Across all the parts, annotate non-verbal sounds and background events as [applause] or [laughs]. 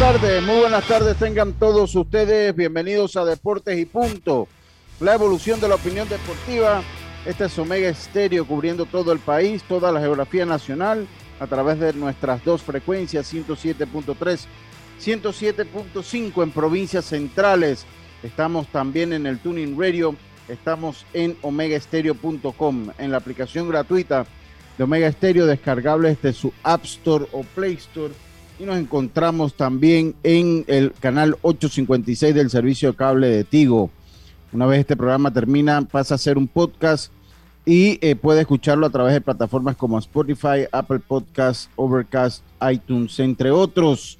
Muy buenas tardes tengan todos ustedes. Bienvenidos a Deportes y Punto, la evolución de la opinión deportiva. Este es Omega Estéreo cubriendo todo el país, toda la geografía nacional a través de nuestras dos frecuencias, 107.3, 107.5 en provincias centrales. Estamos también en el Tuning Radio, estamos en omegaestereo.com, en la aplicación gratuita de Omega Estéreo, descargable desde su App Store o Play Store y nos encontramos también en el canal 856 del servicio de cable de Tigo. Una vez este programa termina, pasa a ser un podcast y eh, puede escucharlo a través de plataformas como Spotify, Apple Podcasts, Overcast, iTunes, entre otros.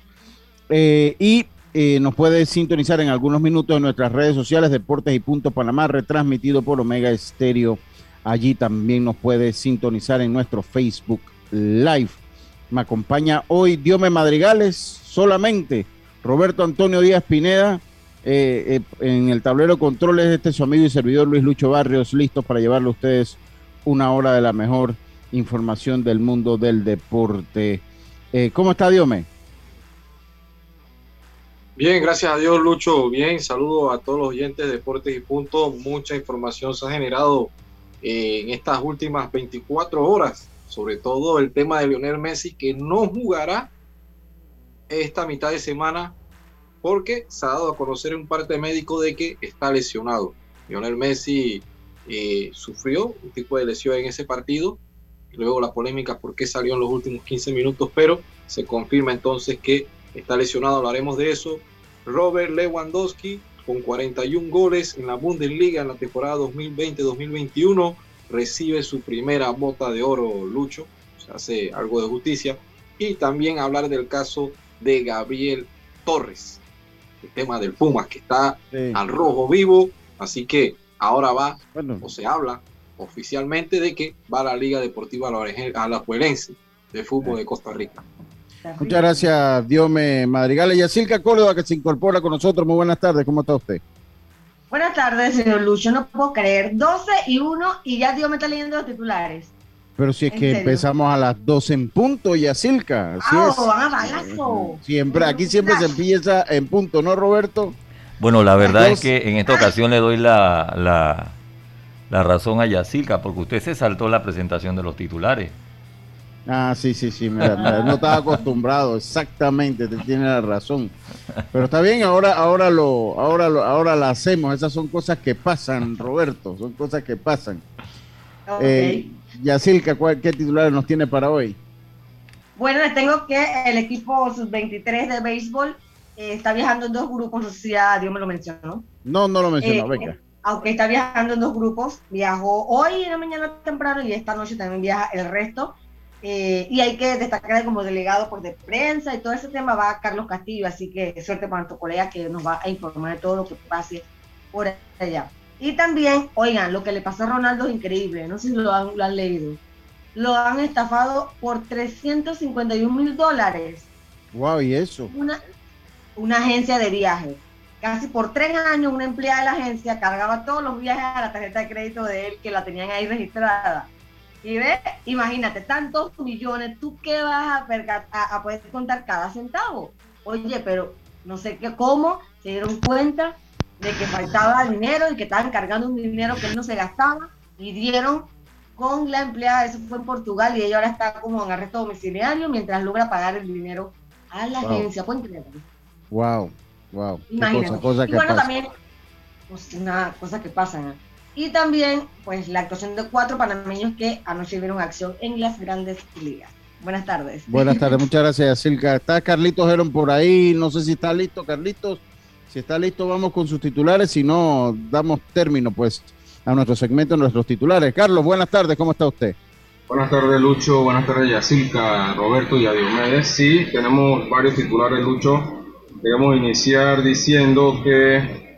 Eh, y eh, nos puede sintonizar en algunos minutos en nuestras redes sociales, Deportes y Punto Panamá, retransmitido por Omega Estéreo. Allí también nos puede sintonizar en nuestro Facebook Live. Me acompaña hoy Diome Madrigales solamente. Roberto Antonio Díaz Pineda. Eh, eh, en el tablero controles, este es su amigo y servidor Luis Lucho Barrios, listos para llevarle a ustedes una hora de la mejor información del mundo del deporte. Eh, ¿Cómo está Diome? Bien, gracias a Dios, Lucho. Bien, saludo a todos los oyentes de Deportes y Punto. Mucha información se ha generado en estas últimas 24 horas sobre todo el tema de Lionel Messi, que no jugará esta mitad de semana porque se ha dado a conocer un parte médico de que está lesionado. Lionel Messi eh, sufrió un tipo de lesión en ese partido, luego la polémica por qué salió en los últimos 15 minutos, pero se confirma entonces que está lesionado, hablaremos de eso. Robert Lewandowski con 41 goles en la Bundesliga en la temporada 2020-2021 recibe su primera bota de oro Lucho, se hace algo de justicia, y también hablar del caso de Gabriel Torres, el tema del Pumas que está al rojo vivo, así que ahora va, o se habla oficialmente de que va a la Liga Deportiva Alajuelense de Fútbol de Costa Rica. Muchas gracias, Diome Madrigal. Y a Silca Córdoba, que se incorpora con nosotros. Muy buenas tardes, ¿cómo está usted? Buenas tardes, señor Lucho. No puedo creer. 12 y 1 y ya Dios me está leyendo los titulares. Pero si es que empezamos a las 12 en punto, Yacilca. Así ah, van a balazo. Siempre, aquí siempre se empieza en punto, ¿no, Roberto? Bueno, la verdad es que en esta ocasión le doy la, la, la razón a Yacilca, porque usted se saltó la presentación de los titulares. Ah, sí, sí, sí, no estaba acostumbrado, exactamente, te tiene la razón. Pero está bien, ahora, ahora lo, ahora lo, ahora la hacemos. Esas son cosas que pasan, Roberto, son cosas que pasan. Okay. Eh, Yacilca, ¿qué titulares nos tiene para hoy? Bueno, les tengo que el equipo sub-23 de béisbol eh, está viajando en dos grupos, no sé si ya Dios me lo mencionó. No, no lo mencionó, eh, venga. Aunque está viajando en dos grupos, viajó hoy en la mañana temprano y esta noche también viaja el resto. Eh, y hay que destacar como delegado por de prensa y todo ese tema va Carlos Castillo, así que suerte para nuestro colega que nos va a informar de todo lo que pase por allá. Y también, oigan, lo que le pasó a Ronaldo es increíble, no sé si lo han, lo han leído. Lo han estafado por 351 mil dólares. Wow, ¿y eso? Una, una agencia de viajes. Casi por tres años una empleada de la agencia cargaba todos los viajes a la tarjeta de crédito de él que la tenían ahí registrada y ve, imagínate, tantos millones, ¿tú qué vas a, a, poder contar cada centavo? Oye, pero no sé qué, cómo se dieron cuenta de que faltaba dinero y que estaban cargando un dinero que él no se gastaba y dieron con la empleada, eso fue en Portugal y ella ahora está como en arresto domiciliario mientras logra pagar el dinero a la agencia. Wow, wow. Imagínate. Cosa, cosa y bueno, también pues, una cosa que pasa. Y también, pues, la actuación de cuatro panameños que anoche vieron acción en las grandes ligas. Buenas tardes. Buenas tardes, [laughs] muchas gracias, Silka. Está Carlitos Heron por ahí, no sé si está listo, Carlitos. Si está listo, vamos con sus titulares, si no, damos término, pues, a nuestro segmento, nuestros titulares. Carlos, buenas tardes, ¿cómo está usted? Buenas tardes, Lucho. Buenas tardes, Yacilca, Roberto y a Diomedes. Sí, tenemos varios titulares, Lucho. Debemos iniciar diciendo que,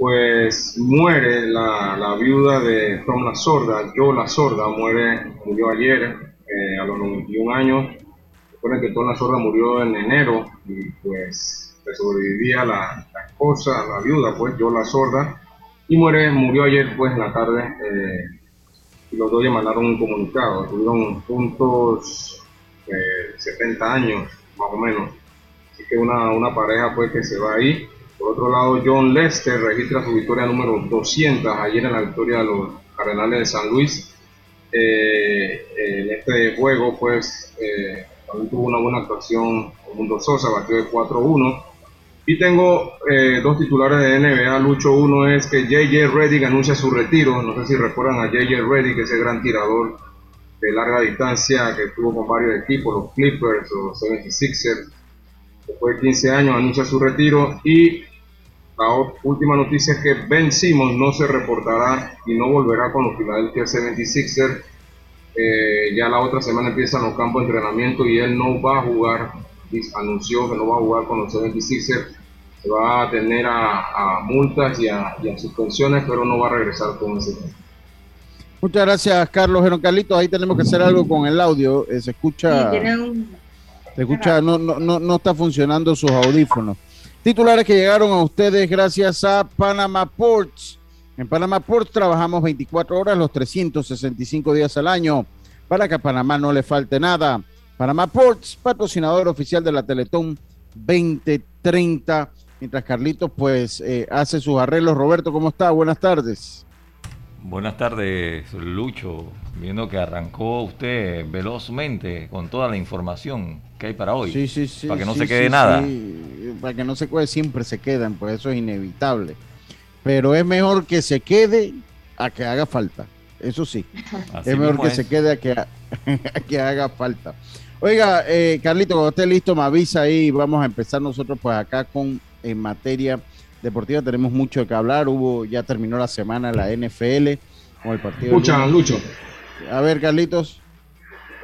pues, muere la, la viuda de Tom La Sorda, Joe La Sorda, muere, murió ayer eh, a los 91 años. Recuerden que Tom La Sorda murió en enero y, pues, le sobrevivía la, la esposa, la viuda, pues, Joe La Sorda y muere, murió ayer pues en la tarde eh, y los dos le mandaron un comunicado, tuvieron juntos 70 eh, años más o menos, así que una, una pareja pues que se va ahí. Por otro lado, John Lester registra su victoria número 200 ayer en la victoria de los Cardenales de San Luis. Eh, en este juego pues también tuvo una buena actuación Mundo Sosa, batió de 4-1 y tengo eh, dos titulares de NBA, Lucho. Uno es que JJ Reddick anuncia su retiro. No sé si recuerdan a JJ Reddick, ese gran tirador de larga distancia que estuvo con varios equipos, los Clippers, o 76ers. Después de 15 años anuncia su retiro. Y la última noticia es que Ben Simmons no se reportará y no volverá con los Philadelphia 76ers. Eh, ya la otra semana empiezan los campos de entrenamiento y él no va a jugar. Anunció que no va a jugar con los 76ers se va a tener a, multas y a, suspensiones, pero no va a regresar con ese tema. Muchas gracias, Carlos. Pero Carlitos, ahí tenemos que hacer algo con el audio. Eh, se escucha. Se escucha, no, no, no, no está funcionando sus audífonos. Titulares que llegaron a ustedes gracias a Panama Ports. En Panama Ports trabajamos 24 horas los 365 días al año para que a Panamá no le falte nada. Panama Ports, patrocinador oficial de la Teletón 2030 mientras Carlitos pues eh, hace sus arreglos. Roberto, ¿cómo está? Buenas tardes. Buenas tardes, Lucho. Viendo que arrancó usted velozmente con toda la información que hay para hoy. Sí, sí, sí. Para que no se quede nada. Para que no se quede, siempre se quedan, pues eso es inevitable. Pero es mejor que se quede a que haga falta. Eso sí. es mejor que se quede a que, [laughs] que haga falta. Oiga, eh, Carlito, cuando esté listo, me avisa ahí. Vamos a empezar nosotros pues acá con en materia deportiva tenemos mucho que hablar. Hubo, ya terminó la semana la NFL con el partido. Escucha, Lucho. A ver, Carlitos.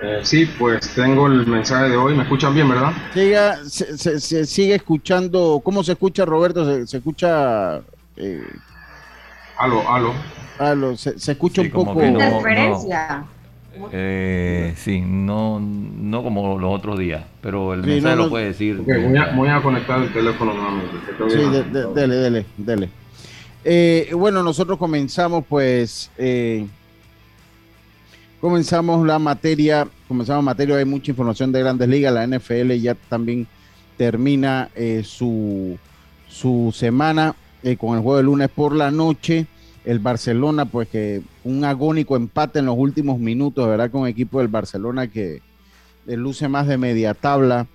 Eh, sí, pues tengo el mensaje de hoy. ¿Me escuchan bien, verdad? Siga, se, sigue escuchando. ¿Cómo se escucha, Roberto? Se, escucha. Eh... Aló, aló. aló se, escucha un poco. Interferencia. Eh, sí, no, no como los otros días, pero el mensaje lo puede decir. voy, a, conectar el teléfono nuevamente. Sí, dele, dele, dele. Eh, bueno, nosotros comenzamos pues, eh, comenzamos la materia, comenzamos materia, hay mucha información de grandes ligas, la NFL ya también termina eh, su, su semana con el juego de lunes por la noche el Barcelona, pues que un agónico empate en los últimos minutos, ¿verdad? Con equipo del Barcelona que eh, luce más de media tabla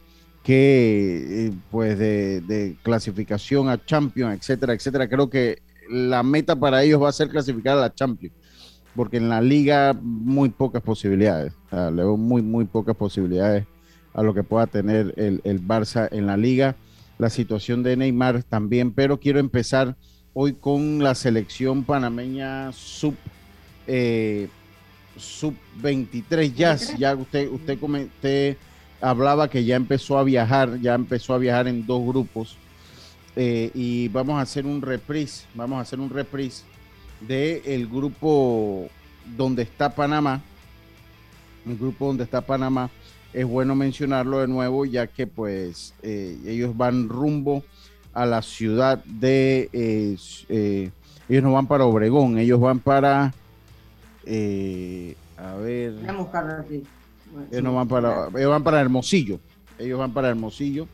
que eh, pues de, clasificación a Champions, etcétera, etcétera. Creo que la meta para ellos va a ser clasificar a la Champions, porque en la liga muy pocas posibilidades, muy, muy pocas posibilidades a lo que pueda tener el, el Barça en la liga. La situación de Neymar también, pero quiero empezar hoy con la selección panameña sub eh, sub 23 ya ya usted usted hablaba que ya empezó a viajar ya empezó a viajar en dos grupos. Eh, y vamos a hacer un reprise vamos a hacer un reprise de el grupo donde está Panamá. El grupo donde está Panamá es bueno mencionarlo de nuevo ya que pues eh, ellos van rumbo a la ciudad de... Eh, eh, ellos no van para Obregón, ellos van para... Eh, a ver... Ellos, no van para, ellos van para Hermosillo. Ellos van para Hermosillo.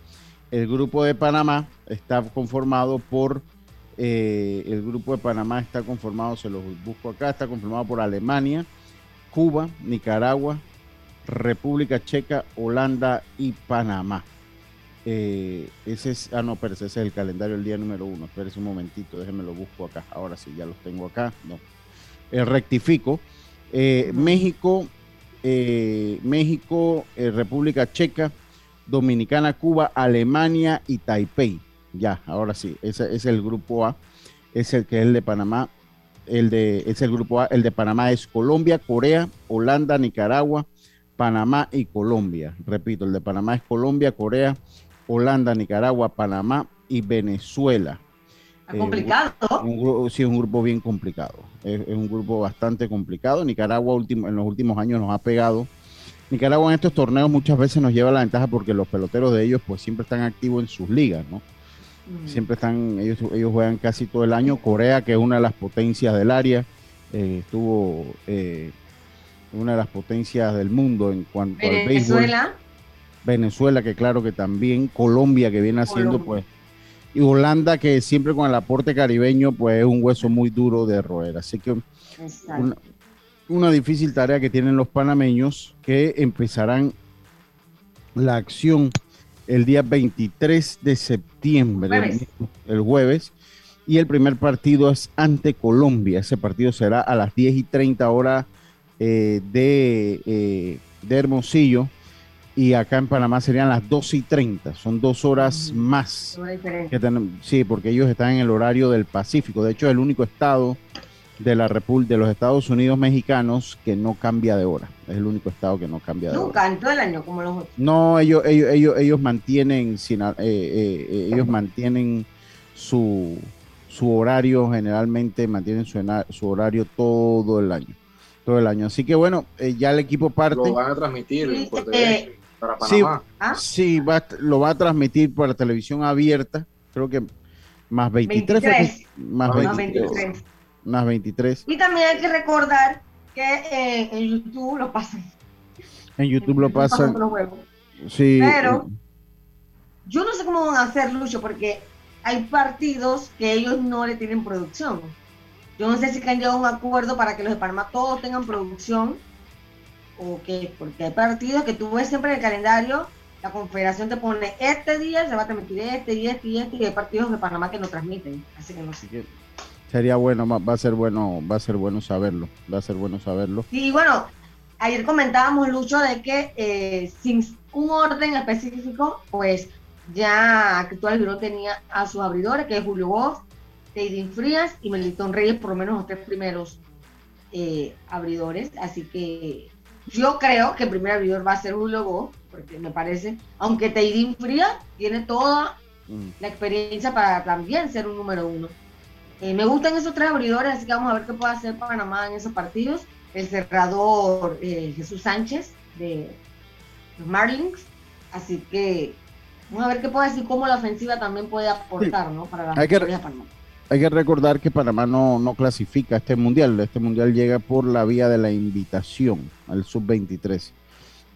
El grupo de Panamá está conformado por... el grupo de Panamá está conformado, se los busco acá, está conformado por Alemania, Cuba, Nicaragua, República Checa, Holanda y Panamá. Eh, ese es, ah, no, pero ese es el calendario del día número uno. Espérese un momentito, déjenme lo busco acá. Ahora sí, ya los tengo acá. No. Eh, rectifico. Eh, México, México, República Checa, Dominicana, Cuba, Alemania y Taipei. Ya, ahora sí, ese es el grupo A. Es el que es el de Panamá. El de, es el grupo A. El de Panamá es Colombia, Corea, Holanda, Nicaragua, Panamá y Colombia. Repito, el de Panamá es Colombia, Corea, Holanda, Nicaragua, Panamá y Venezuela. Eh, complicado. sí, es un grupo bien complicado. Es, un grupo bastante complicado. Nicaragua último, en los últimos años nos ha pegado. Nicaragua en estos torneos muchas veces nos lleva la ventaja porque los peloteros de ellos pues siempre están activos en sus ligas, ¿no? Mm. Siempre están, ellos, ellos juegan casi todo el año. Corea, que es una de las potencias del área, eh, estuvo eh, una de las potencias del mundo en cuanto al béisbol. Venezuela. Que claro que también, Colombia, que viene haciendo, pues, y Holanda, que siempre con el aporte caribeño, pues es un hueso muy duro de roer. Así que una, difícil tarea que tienen los panameños, que empezarán la acción el día 23 de septiembre, el jueves, y el primer partido es ante Colombia. Ese partido será a las 10 y 30 horas eh, de, eh, de Hermosillo y acá en Panamá serían las 12 y 30, son dos horas más. Que sí, porque ellos están en el horario del Pacífico. De hecho, es el único estado de la República de los Estados Unidos mexicanos que no cambia de hora. Es el único estado que no cambia de Nunca, hora. en todo el año como los otros. No, ellos, ellos, ellos, ellos mantienen sin, eh, eh, eh, ellos mantienen su, su horario, generalmente mantienen su, su horario todo el año. Todo el año. Así que bueno, ya el equipo parte. Lo van a transmitir para Panamá. Sí, ¿Ah? lo va a transmitir por la televisión abierta, creo que más 23. Más, 23, más 23. Y también hay que recordar que eh, en YouTube lo pasan. En YouTube, lo pasan. Sí. Pero yo no sé cómo van a hacer, Lucho, porque hay partidos que ellos no le tienen producción. Yo no sé si han llegado a un acuerdo para que los de Panamá todos tengan producción o qué, porque hay partidos que tú ves siempre en el calendario, la confederación te pone este día, se va a transmitir este y este y este, y hay partidos de Panamá que no transmiten, así que no sé. Sería bueno, va a ser bueno, va a ser bueno saberlo, va a ser bueno saberlo. Y bueno, ayer comentábamos, Lucho, de que eh, sin un orden específico, pues ya Actual Girón tenía a sus abridores, que es Julio Voz, Teidín Frías y Melitón Reyes, por lo menos los tres primeros eh, abridores, así que yo creo que el primer abridor va a ser un logo, porque me parece, aunque Teidín Fría tiene toda mm. la experiencia para también ser un número uno. Eh, me gustan esos tres abridores, así que vamos a ver qué puede hacer Panamá en esos partidos. El cerrador eh, Jesús Sánchez de los Marlins, así que vamos a ver qué puede decir, cómo la ofensiva también puede aportar, ¿no? Para la Hay de Panamá hay que recordar que Panamá no, no clasifica a este mundial. Este mundial llega por la vía de la invitación al sub-23.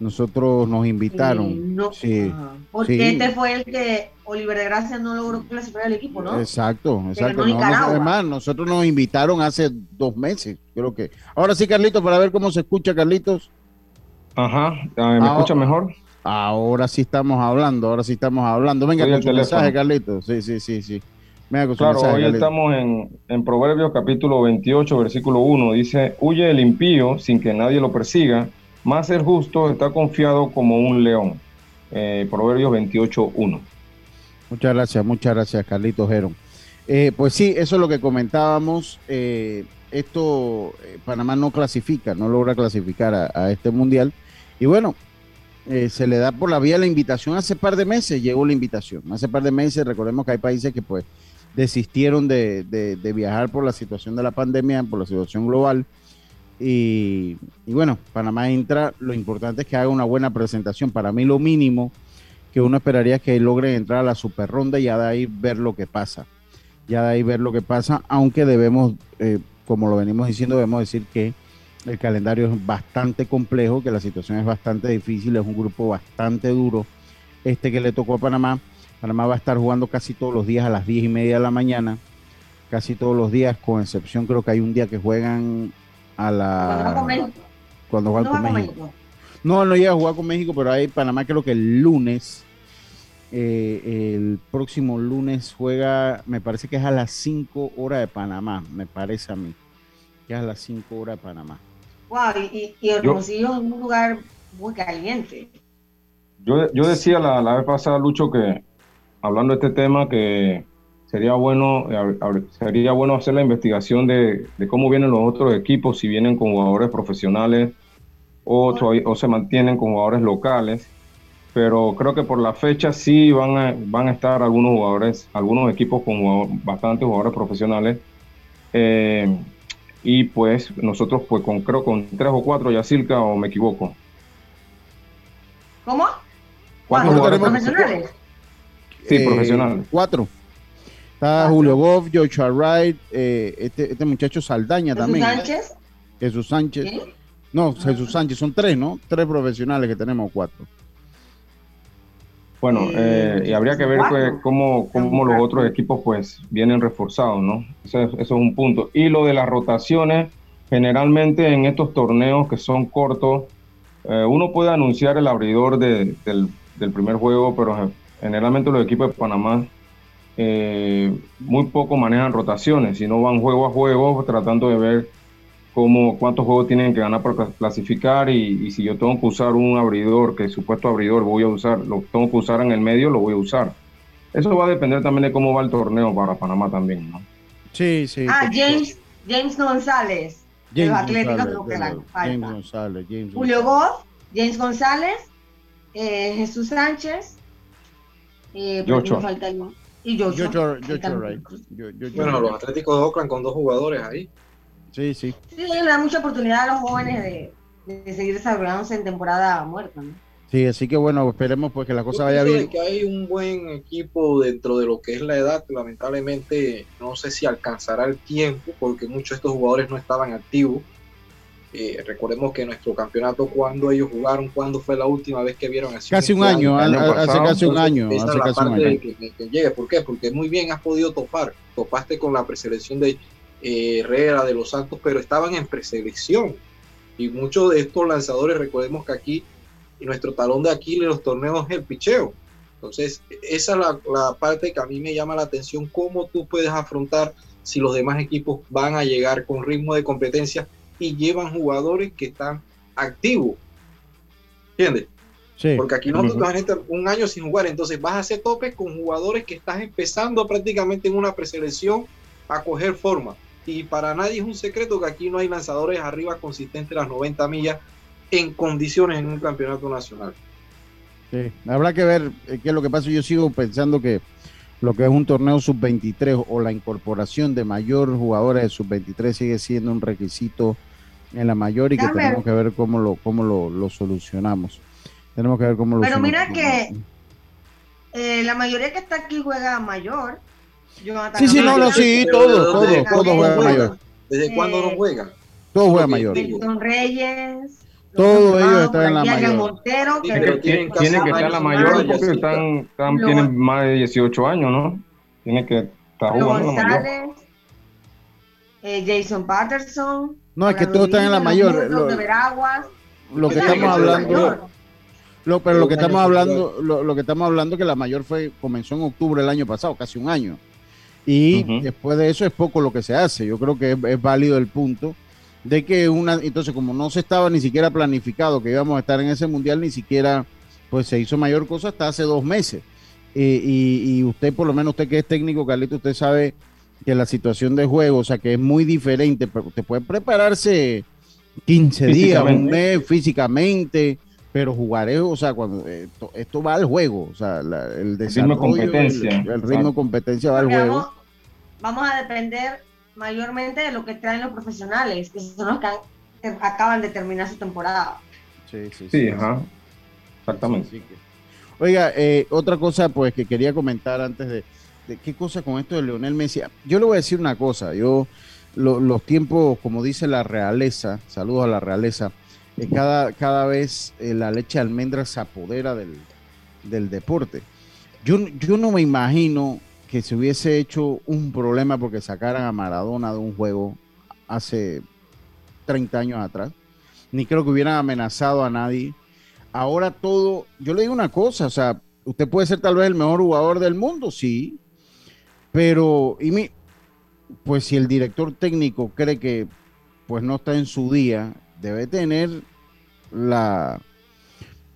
Nosotros nos invitaron. sí, porque este fue el que Oliver de Gracia no logró clasificar al equipo, ¿no? Exacto, exacto. además, nosotros nos invitaron hace dos meses, creo que. Ahora sí, Carlitos, para ver cómo se escucha, Carlitos. Ajá, ¿me escucha mejor? Ahora sí estamos hablando, ahora sí estamos hablando. Venga, con tu mensaje, Carlitos. Sí, sí, sí, sí. Claro, hoy estamos en, Proverbios capítulo 28, versículo 1. Dice, huye el impío sin que nadie lo persiga, más el justo está confiado como un león. Eh, Proverbios 28, 1. Muchas gracias, muchas gracias, Carlitos Geron. Eh, pues sí, eso es lo que comentábamos. Eh, esto, Panamá no clasifica, no logra clasificar a, a este mundial. Y bueno, se le da por la vía la invitación. Hace par de meses llegó la invitación. Hace par de meses, recordemos que hay países que pues desistieron de, viajar por la situación de la pandemia, por la situación global. Y, bueno, Panamá entra, lo importante es que haga una buena presentación. Para mí lo mínimo que uno esperaría es que logre entrar a la super ronda y ya de ahí ver lo que pasa. Ya de ahí ver lo que pasa, aunque debemos, eh, como lo venimos diciendo, debemos decir que el calendario es bastante complejo, que la situación es bastante difícil, es un grupo bastante duro este que le tocó a Panamá Panamá va a estar jugando casi todos los días a las 10 y media de la mañana, casi todos los días, con excepción creo que hay un día que juegan a la... Cuando juegan con México. No, no llega a jugar con México, pero hay Panamá creo que el lunes Eh, el próximo lunes juega, me parece que es a las 5 horas de Panamá, me parece a mí, que es a las 5 horas de Panamá. Wow, y, y Hermosillo es un lugar muy caliente. Yo, yo decía la, la, vez pasada, Lucho, que hablando de este tema, que sería bueno, sería bueno hacer la investigación de, de cómo vienen los otros equipos, si vienen con jugadores profesionales o, o se mantienen con jugadores locales pero creo que por la fecha sí van a, van a estar algunos jugadores, algunos equipos con bastantes jugadores profesionales. Eh, y pues nosotros pues con creo con tres o cuatro, Yacilca o me equivoco. ¿Cómo? ¿Cuántos jugadores profesionales? Sí, eh, profesionales. Cuatro. Está Julio Goff, Joshua Wright, eh, este, este muchacho Saldaña ¿Jesús también. Sánchez? Jesús Sánchez. No, Jesús Sánchez, son tres, ¿no? Tres profesionales que tenemos, cuatro. Bueno, eh, y habría que ver pues, cómo, cómo, los otros equipos pues vienen reforzados, ¿no? Eso es, eso es, un punto. Y lo de las rotaciones, generalmente en estos torneos que son cortos, eh, uno puede anunciar el abridor de, del, del, primer juego, pero generalmente los equipos de Panamá eh, muy poco manejan rotaciones, sino van juego a juego tratando de ver cómo, cuántos juegos tienen que ganar para clasificar y, y, si yo tengo que usar un abridor, que supuesto abridor voy a usar, lo tengo que usar en el medio, lo voy a usar. Eso va a depender también de cómo va el torneo para Panamá también, ¿no? Sí, sí. Ah, James, James González, James los Atléticos González, de. James González, James Julio González. Goff, James González, eh, Jesús Sánchez, eh, falta y Joshua. Joshua, Joshua. Wright. Bueno, los Atléticos de Oakland con dos jugadores ahí. Sí, sí. Sí, le da mucha oportunidad a los jóvenes de, de seguir desarrollándose en temporada muerta. ¿no? Sí, así que bueno, esperemos pues que la cosa vaya Yo pienso bien. que hay un buen equipo dentro de lo que es la edad. Lamentablemente, no sé si alcanzará el tiempo porque muchos de estos jugadores no estaban activos. Eh, recordemos que nuestro campeonato, cuando ellos jugaron, cuándo fue la última vez que vieron acción Casi un año, año hace pasado, casi un Entonces, año, esa hace la casi un parte de año. que, que- que llegue. ¿Por qué? Porque muy bien has podido topar. Topaste con la preselección de eh, Herrera, de los Santos, pero estaban en preselección. Y muchos de estos lanzadores, recordemos que aquí, y nuestro talón de Aquiles en los torneos es el picheo. Entonces, esa es la, la parte que a mí me llama la atención, cómo tú puedes afrontar si los demás equipos van a llegar con ritmo de competencia y llevan jugadores que están activos. ¿Entiendes? Sí. Porque aquí nosotros Ujú. van a estar un año sin jugar, entonces vas a hacer tope con jugadores que estás empezando prácticamente en una preselección a coger forma. Y para nadie es un secreto que aquí no hay lanzadores arriba consistentes las 90 millas en condiciones en un campeonato nacional. Sí, habrá que ver eh, qué es lo que pasa. Yo sigo pensando que lo que es un torneo sub-23 o la incorporación de mayor jugadores de sub-23 sigue siendo un requisito en la mayor y que tenemos que ver cómo lo, cómo lo, lo solucionamos. Tenemos que ver cómo lo Pero mira que eh, la mayoría que está aquí juega mayor. Jonathan Sí, sí, no, no, sí, Pero todo, ¿desde todo, cuándo todo juega juegan? mayor. ¿Desde Eh, cuándo no juegan? Todo juega Ok, mayor. digo, Milton Reyes. Todos los ellos están en la mayor. Montero, Sí, que pero tienen que estar la años mayor porque están, tienen más de 18 años, ¿no? Tiene que estar jugando la mayor. González, eh, Jason Patterson. No, es que todos están en la mayor. los Lo, de Veraguas. lo que estamos hablando, lo, pero lo que estamos hablando, lo, lo que estamos hablando que la mayor fue comenzó en octubre del año pasado, casi un año. Y después de eso es poco lo que se hace. Yo creo que es, es válido el punto de que una, entonces como no se estaba ni siquiera planificado que íbamos a estar en ese mundial, ni siquiera pues se hizo mayor cosa hasta hace dos meses. Eh, y, y usted, por lo menos usted que es técnico, Carlito, usted sabe que la situación de juego, o sea, que es muy diferente, pero usted puede prepararse 15 días, un mes físicamente, pero jugar es, o sea, cuando esto, esto va al juego, o sea, la- el ritmo de desarrollo, competencia, el, el ritmo de competencia va al juego. vamos, vamos a depender mayormente de lo que traen los profesionales, que son los que han- acaban de terminar su temporada. Sí, sí, Sí, ajá. Exactamente. Que- Oiga, eh, otra cosa pues que quería comentar antes de, qué cosa con esto de Leonel Messi. Yo le voy a decir una cosa, yo lo- los tiempos, como dice la realeza, saludos a la realeza, eh, cada, cada vez eh, la leche de almendra se apodera del, del deporte. Yo, yo no me imagino que se hubiese hecho un problema porque sacaran a Maradona de un juego hace 30 años atrás, ni creo que hubieran amenazado a nadie ahora todo, yo le digo una cosa, o sea, usted puede ser tal vez el mejor jugador del mundo, sí, pero y mi, pues si el director técnico cree que pues no está en su día, debe tener la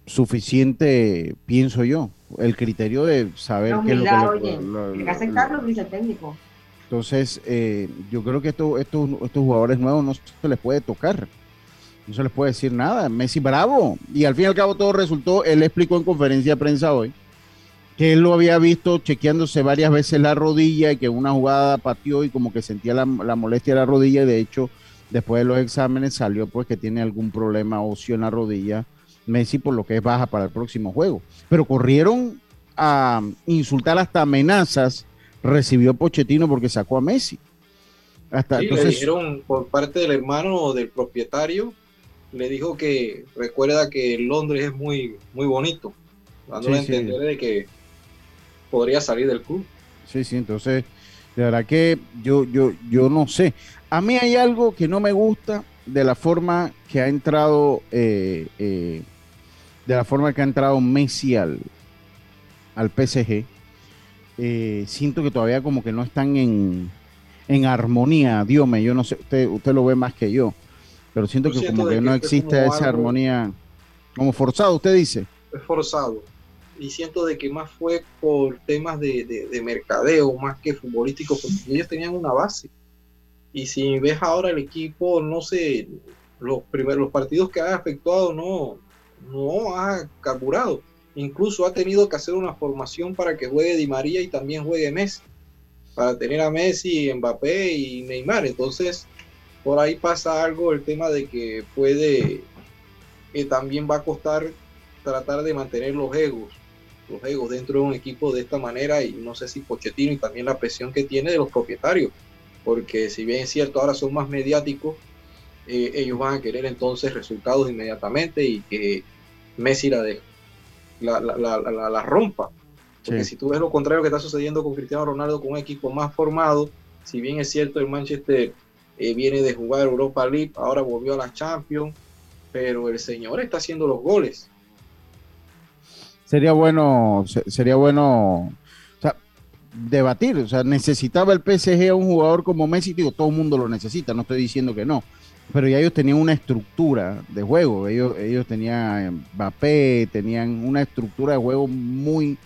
suficiente, pienso yo, el criterio de saber qué es lo que le, técnico. Entonces, eh, yo creo que estos, estos, estos jugadores nuevos no se les puede tocar. No se les puede decir nada. Messi bravo. Y al fin y al cabo todo resultó, él explicó en conferencia de prensa hoy, que él lo había visto chequeándose varias veces la rodilla y que una jugada pateó y como que sentía la, molestia de la rodilla y de hecho después de los exámenes salió pues que tiene algún problema óseo en la rodilla Messi por lo que es baja para el próximo juego. Pero corrieron a insultar hasta amenazas recibió Pochettino porque sacó a Messi. Hasta, le dijeron por parte del hermano del propietario, le dijo que recuerda que Londres es muy, muy bonito, dándole a entender de que podría salir del club. Sí, sí, entonces, de verdad que yo, yo, yo no sé. A mí hay algo que no me gusta de la forma que ha entrado, eh, eh, de la forma que ha entrado Messi al, al PSG. Eh, siento que todavía como que no están en, en armonía, Dios mío, yo no sé, usted, usted lo ve más que yo, pero siento que como que, no existe esa armonía, como forzado, usted dice. Es forzado y siento de que más fue por temas de, de, mercadeo más que futbolístico, porque ellos tenían una base. Y si ves ahora el equipo, no sé, los primeros los partidos que ha efectuado no, no ha carburado. Incluso ha tenido que hacer una formación para que juegue Di María y también juegue Messi. Para tener a Messi, Mbappé y Neymar. Entonces, por ahí pasa algo el tema de que puede, que también va a costar tratar de mantener los egos los egos dentro de un equipo de esta manera y no sé si Pochettino y también la presión que tiene de los propietarios, porque si bien es cierto ahora son más mediáticos, eh, ellos van a querer entonces resultados inmediatamente y que Messi la, de, la, la, rompa. Porque si tú ves lo contrario que está sucediendo con Cristiano Ronaldo, con un equipo más formado, si bien es cierto el Manchester eh, viene de jugar Europa League, ahora volvió a la Champions, pero el señor está haciendo los goles sería bueno, sería bueno debatir. O sea, necesitaba el PSG a un jugador como Messi, digo, todo el mundo lo necesita, no estoy diciendo que no. Pero ya ellos tenían una estructura de juego. Ellos, ellos tenían Mbappé, tenían una estructura de juego muy,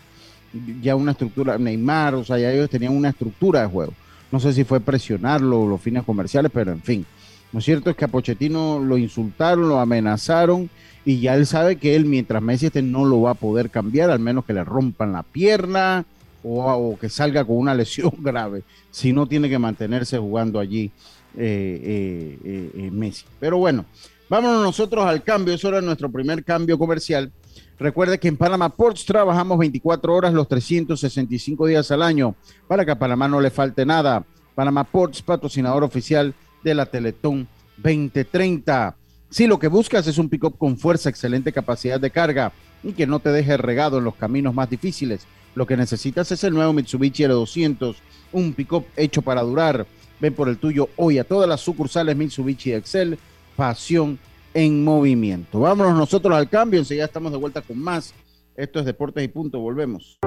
ya una estructura, Neymar, o sea, ya ellos tenían una estructura de juego. No sé si fue presionarlo, los fines comerciales, pero en fin. Lo cierto es que a Pochettino lo insultaron, lo amenazaron y ya él sabe que él mientras Messi esté no lo va a poder cambiar, al menos que le rompan la pierna o, que salga con una [laughs] lesión grave, si no tiene que mantenerse jugando allí eh, eh, eh, Messi. Pero bueno, vámonos nosotros al cambio, eso era nuestro primer cambio comercial. Recuerde que en Panama Ports trabajamos 24 horas los 365 días al año para que a Panamá no le falte nada. Panama Ports, patrocinador oficial de la Teletón 2030. Si lo que buscas es un pick-up con fuerza, excelente capacidad de carga y que no te deje regado en los caminos más difíciles, lo que necesitas es el nuevo Mitsubishi L200, un pick-up hecho para durar. Ven por el tuyo hoy a todas las sucursales Mitsubishi Excel, pasión en movimiento. Vámonos nosotros al cambio, enseguida estamos de vuelta con más. Esto es Deportes y Punto, volvemos.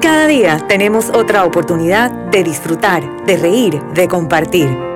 Cada día tenemos otra oportunidad de disfrutar, de reír, de compartir.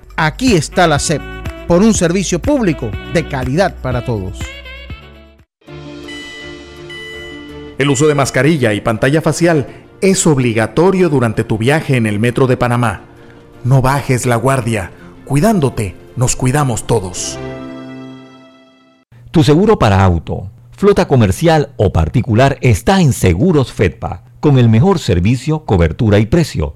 Aquí está la SEP por un servicio público de calidad para todos. El uso de mascarilla y pantalla facial es obligatorio durante tu viaje en el metro de Panamá. No bajes la guardia. Cuidándote, nos cuidamos todos. Tu seguro para auto, flota comercial o particular está en Seguros Fedpa, con el mejor servicio, cobertura y precio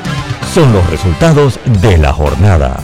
son los resultados de la jornada.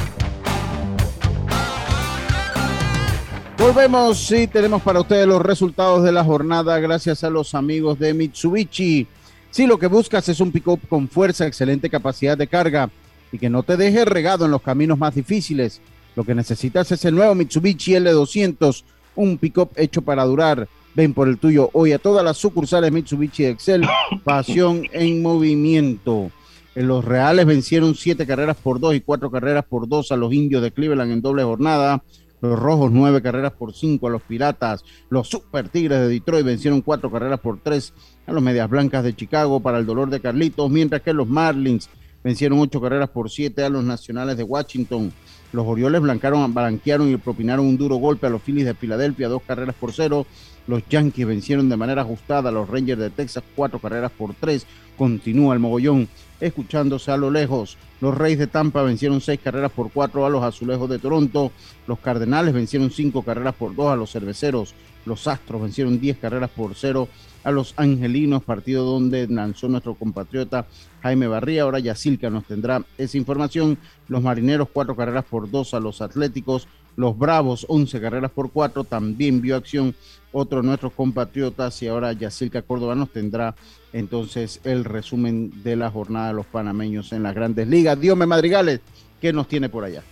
Volvemos y tenemos para ustedes los resultados de la jornada gracias a los amigos de Mitsubishi. Si lo que buscas es un pick-up con fuerza, excelente capacidad de carga y que no te deje regado en los caminos más difíciles, lo que necesitas es el nuevo Mitsubishi L200, un pick-up hecho para durar. Ven por el tuyo hoy a todas las sucursales Mitsubishi Excel, [coughs] pasión en movimiento. En los Reales vencieron siete carreras por dos y cuatro carreras por dos a los indios de Cleveland en doble jornada. Los Rojos nueve carreras por cinco a los Piratas. Los Super Tigres de Detroit vencieron cuatro carreras por tres a los Medias Blancas de Chicago para el dolor de Carlitos, mientras que los Marlins vencieron ocho carreras por siete a los Nacionales de Washington. Los Orioles blancaron, blanquearon y propinaron un duro golpe a los Phillies de Filadelfia, dos carreras por cero. Los Yankees vencieron de manera ajustada a los Rangers de Texas, cuatro carreras por tres. Continúa el mogollón escuchándose a lo lejos. Los Reyes de Tampa vencieron seis carreras por cuatro a los Azulejos de Toronto. Los Cardenales vencieron cinco carreras por dos a los Cerveceros. Los Astros vencieron diez carreras por cero a los Angelinos, partido donde lanzó nuestro compatriota Jaime Barría. Ahora Yacilca nos tendrá esa información. Los Marineros cuatro carreras por dos a los Atléticos. Los Bravos, 11 carreras por cuatro, también vio acción otro de nuestros compatriotas y ahora Yacirca Córdoba nos tendrá entonces el resumen de la jornada de los panameños en las grandes ligas. Dios me Madrigales, ¿qué nos tiene por allá?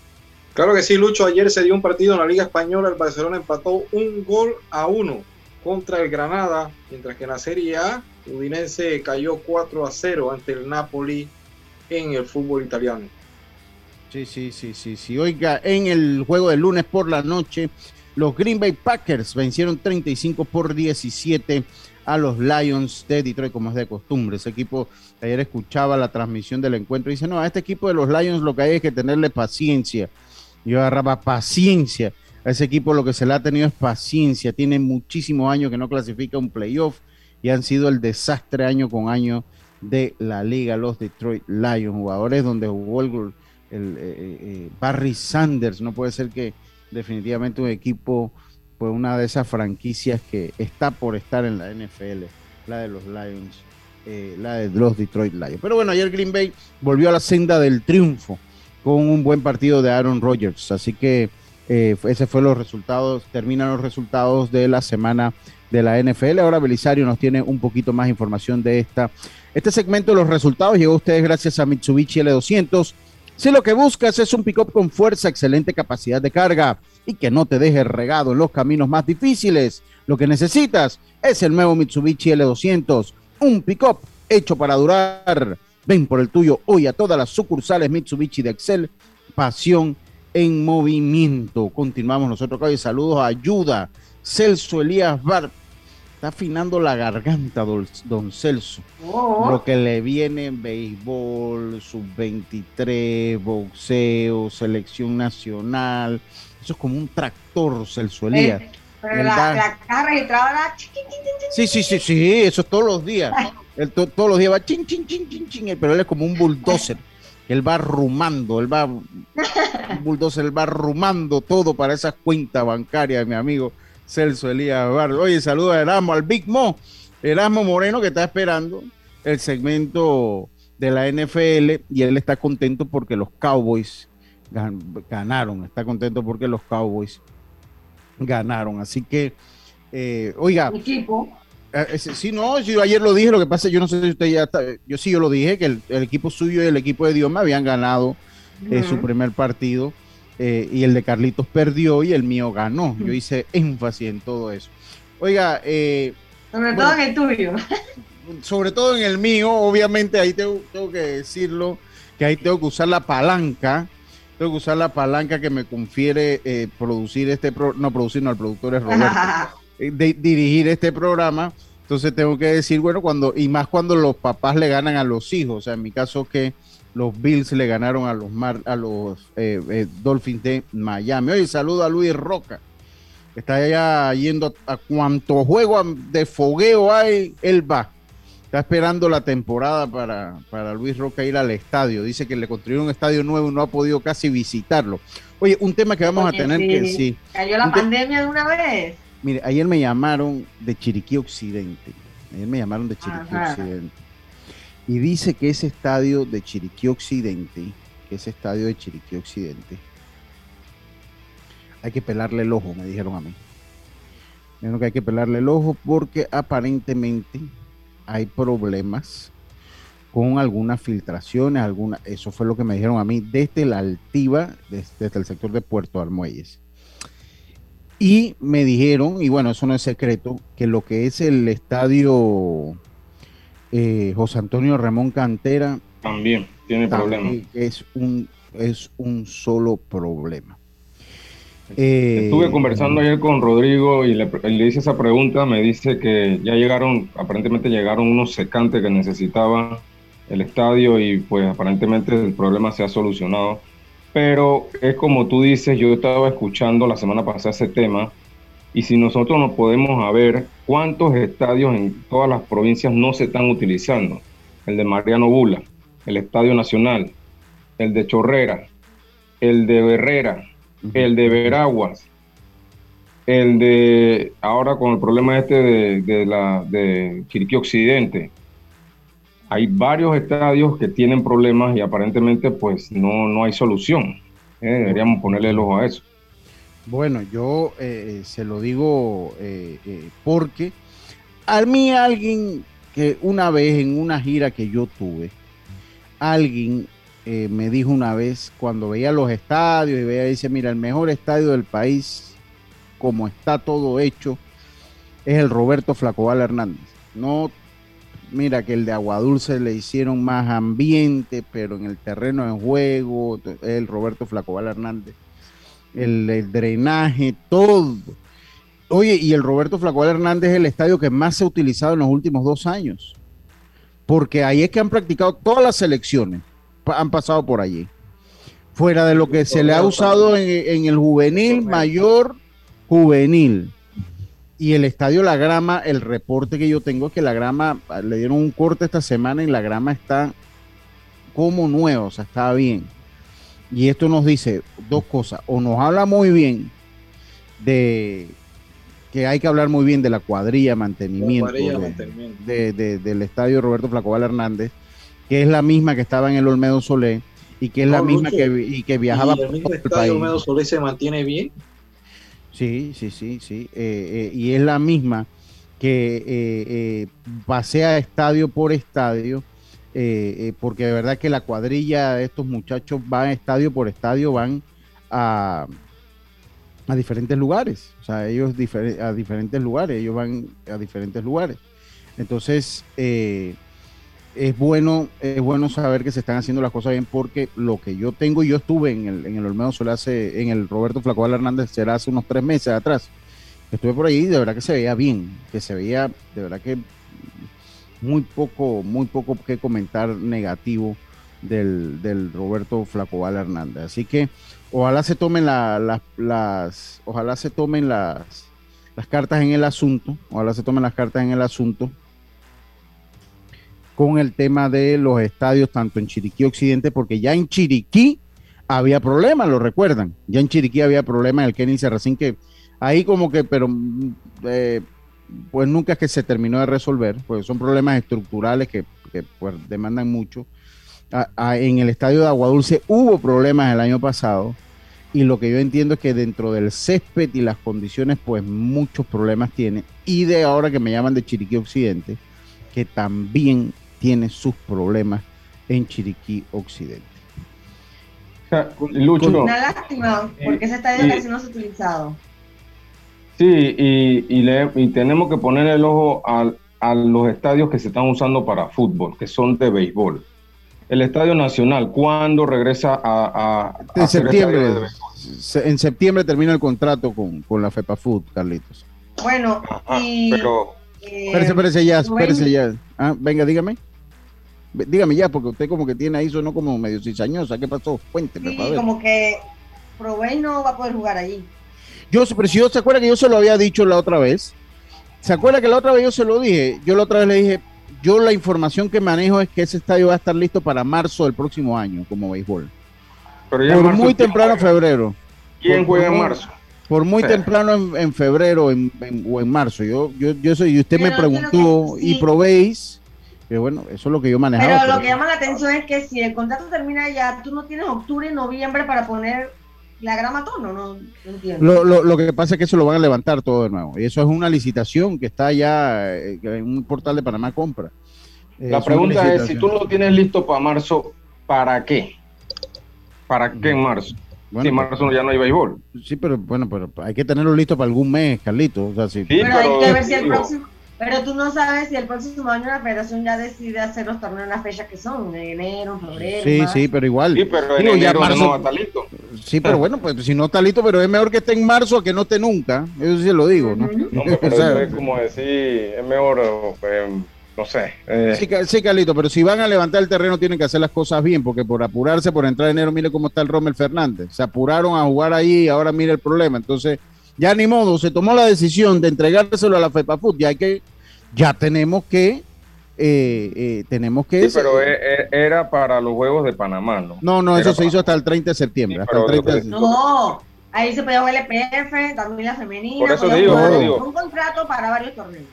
Claro que sí, Lucho. Ayer se dio un partido en la Liga Española. El Barcelona empató un gol a uno contra el Granada, mientras que en la Serie A, Udinese cayó 4 a 0 ante el Napoli en el fútbol italiano. Sí, sí, sí, sí, sí. Oiga, en el juego del lunes por la noche, los Green Bay Packers vencieron 35 por 17 a los Lions de Detroit, como es de costumbre. Ese equipo, ayer escuchaba la transmisión del encuentro y dice, no, a este equipo de los Lions lo que hay es que tenerle paciencia. Yo agarraba paciencia. A ese equipo lo que se le ha tenido es paciencia. Tiene muchísimos años que no clasifica un playoff y han sido el desastre año con año de la liga, los Detroit Lions, jugadores donde jugó el el, eh, eh, eh, Barry Sanders. No puede ser que definitivamente un equipo, pues una de esas franquicias que está por estar en la NFL, la de los Lions, la de los Detroit Lions. Pero bueno, ayer Green Bay volvió a la senda del triunfo con un buen partido de Aaron Rodgers. Así que ese fue los resultados, terminan los resultados de la semana de la NFL. Ahora Belisario nos tiene un poquito más información de esta. Este segmento de los resultados llegó ustedes gracias a Mitsubishi L200. Si lo que buscas es un pick-up con fuerza, excelente capacidad de carga y que no te deje regado en los caminos más difíciles, lo que necesitas es el nuevo Mitsubishi L200, un pick-up hecho para durar. Ven por el tuyo hoy a todas las sucursales Mitsubishi de Excel. Pasión en movimiento. Continuamos nosotros acá y saludos Ayuda. Celso Elías Bar. Está afinando la garganta, don, Celso. Oh. Lo que le viene en béisbol, sub-23, boxeo, selección nacional. Eso es como un tractor, Celso Elías. Eh, pero la, la caja registrada la Sí, sí, sí, sí, eso es todos los días. [laughs] Él to- todos los días va chin, chin, chin, chin, chin, pero él es como un bulldozer. Él va rumando, él va, un bulldozer, él va rumando todo para esas cuentas bancarias, mi amigo Celso Elías Bar. Oye, saludo a Erasmo, al Big Mo, Erasmo Moreno, que está esperando el segmento de la NFL y él está contento porque los Cowboys gan- ganaron, está contento porque los Cowboys ganaron. Así que, eh, oiga, equipo. eh, ese- sí, no, yo ayer lo dije, lo que pasa, yo no sé si usted ya está, yo sí, yo lo dije, que el, el equipo suyo y el equipo de Dios me habían ganado eh, su primer partido eh, y el de Carlitos perdió y el mío ganó. Yo hice énfasis en todo eso. Oiga, eh, Sobre Bueno. todo en el tuyo. sobre todo en el mío, obviamente ahí tengo, tengo que decirlo, que ahí tengo que usar la palanca, tengo que usar la palanca que me confiere eh, producir este, pro- no producir, no, el productor es Roberto, [laughs] eh, de dirigir este programa. Entonces tengo que decir, bueno, cuando, y más cuando los papás le ganan a los hijos, o sea, en mi caso que los Bills le ganaron a los Mar, a los eh, eh, Dolphins de Miami. Oye, saludo a Luis Roca, que está allá yendo a, a cuanto juego de fogueo hay, él va. Está esperando la temporada para, para Luis Roca ir al estadio. Dice que le construyeron un estadio nuevo y no ha podido casi visitarlo. Oye, un tema que vamos Oye, a tener sí. que sí. Cayó la Un pandemia de una vez. Mire, ayer me llamaron de Chiriquí Occidente. Ayer me llamaron de Chiriquí Ajá. Occidente. Y dice que ese estadio de Chiriquí Occidente, que ese estadio de Chiriquí Occidente, hay que pelarle el ojo, me dijeron a mí. Que hay que pelarle el ojo porque aparentemente hay problemas con algunas filtraciones, alguna, eso fue lo que me dijeron a mí desde la altiva, desde, desde el sector de Puerto Armuelles. Y me dijeron, y bueno, eso no es secreto, que lo que es el estadio eh, José Antonio Ramón Cantera También tiene también problemas. es un, es un solo problema. Eh, Estuve conversando ayer con Rodrigo y le, le hice esa pregunta. Me dice que ya llegaron, aparentemente llegaron unos secantes que necesitaba el estadio y pues aparentemente el problema se ha solucionado. Pero es como tú dices, yo estaba escuchando la semana pasada ese tema y si nosotros nos podemos a ver cuántos estadios en todas las provincias no se están utilizando. El de Mariano Bula, el Estadio Nacional, el de Chorrera, el de Herrera, el de Veraguas, el de ahora con el problema este de, de la de Chiriquí Occidente. Hay varios estadios que tienen problemas y aparentemente pues no, no hay solución. Eh, deberíamos ponerle el ojo a eso. Bueno, yo eh, se lo digo eh, eh, porque a mí alguien que una vez en una gira que yo tuve, alguien eh, me dijo una vez cuando veía los estadios y veía, dice, mira, el mejor estadio del país, como está todo hecho, es el Roberto Flacobal Hernández. No, mira que el de Aguadulce le hicieron más ambiente, pero en el terreno de juego, el Roberto Flacobal Hernández el, drenaje, todo. Oye, y el Roberto Flacobal Hernández es el estadio que más se ha utilizado en los últimos dos años. Porque ahí es que han practicado todas las selecciones, han pasado por allí. Fuera de lo que se le ha usado en, en el juvenil, mayor, juvenil. Y el estadio La Grama, el reporte que yo tengo es que la grama, le dieron un corte esta semana y la grama está como nueva, o sea, está bien. Y esto nos dice dos cosas. O nos habla muy bien de que hay que hablar muy bien de la cuadrilla mantenimiento, del estadio Roberto Flacoval Hernández, que es la misma que estaba en el Olmedo Solé y que es la misma que, y que viajaba por el estadio Olmedo Solé se mantiene bien. Sí, sí, sí, sí. Eh, eh, y es la misma que eh, pasea estadio por estadio, porque de verdad que la cuadrilla de estos muchachos van estadio por estadio, van a, diferentes lugares. O sea, ellos a diferentes lugares, ellos van a diferentes lugares. Entonces, eh, es bueno, es bueno saber que se están haciendo las cosas bien porque lo que yo tengo, yo estuve en el, en el Olmedo Sol hace, en el Roberto Flacobal Hernández, será hace unos tres meses atrás. Estuve por ahí y de verdad que se veía bien, que se veía, de verdad que muy poco, muy poco que comentar negativo del, del Roberto Flacobal Hernández. Así que ojalá se tomen las, ojalá se tomen las, las cartas en el asunto, ojalá se tomen las cartas en el asunto con el tema de los estadios, tanto en Chiriquí Occidente, porque ya en Chiriquí había problemas, lo recuerdan, ya en Chiriquí había problemas en el Kenny Serracín, que ahí como que, pero eh, pues nunca es que se terminó de resolver, pues son problemas estructurales que, pues, demandan mucho. en el estadio de Aguadulce hubo problemas el año pasado, y lo que yo entiendo es que dentro del césped y las condiciones, pues muchos problemas tiene. Y de ahora que me llaman de Chiriquí Occidente, que también tiene sus problemas en Chiriquí Occidente. Una lástima, porque ese estadio casi no se ha utilizado. Sí, y, y, tenemos que poner el ojo a, a los estadios que se están usando para fútbol, que son de béisbol el Estadio Nacional, ¿cuándo regresa a, en septiembre? En septiembre termina el contrato con, con la FEPA Food, Carlitos. Bueno, y, pero... Eh, espérese, espérese ya, espérese ya. Ah, venga, dígame. Dígame ya, porque usted como que tiene ahí, sonó como medio cizañosa. ¿Qué pasó? Cuénteme. Sí, como que Provey no va a poder jugar allí. Yo, pero si yo se acuerda que yo se lo había dicho la otra vez. ¿Se acuerda que la otra vez yo se lo dije? Yo la otra vez le dije, yo la información que manejo es que ese estadio va a estar listo para marzo del próximo año como béisbol. Pero por muy temprano febrero. ¿Quién juega en marzo? Por muy temprano en, febrero en, o en marzo. Yo, yo, yo soy, y usted me preguntó y probéis. Que bueno, eso es lo que yo manejaba. Pero lo que llama la atención es que si el contrato termina ya, tú no tienes octubre y noviembre para poner la grama tono, no, entiendo. Lo, lo, que pasa es que eso lo van a levantar todo de nuevo. Y eso es una licitación que está ya eh, en un portal de Panamá Compra. Eh, la pregunta es, si tú lo tienes listo para marzo, ¿para qué? ¿Para qué en marzo? si en marzo ya no hay béisbol. Sí, pero bueno, pero hay que tenerlo listo para algún mes, Carlito. O sea, sí, pero, hay que ver si el próximo... Pero tú no sabes si el próximo año la federación ya decide hacer los torneos en las fechas que son, en enero, febrero. Sí, sí, pero igual. Sí, pero en enero no está listo. Sí, pero bueno, pues si no está listo, pero es mejor que esté en marzo que no esté nunca. Eso sí lo digo, ¿no? no [laughs] pero es como decir, es mejor, pues, no sé. Eh. Sí, sí, Carlito, pero si van a levantar el terreno tienen que hacer las cosas bien, porque por apurarse, por entrar en enero, mire cómo está el Rommel Fernández. Se apuraron a jugar ahí y ahora mire el problema. Entonces, ya ni modo, se tomó la decisión de entregárselo a la FEPAFUT, ya hay que ya tenemos que eh, eh, tenemos que... Sí, pero e, e, era para los Juegos de Panamá, ¿no? No, no, eso se hizo hasta el 30 de septiembre. hasta el 30 de No, ahí se podía jugar el EPF, también la femenina. Por eso digo, Un contrato para varios torneos.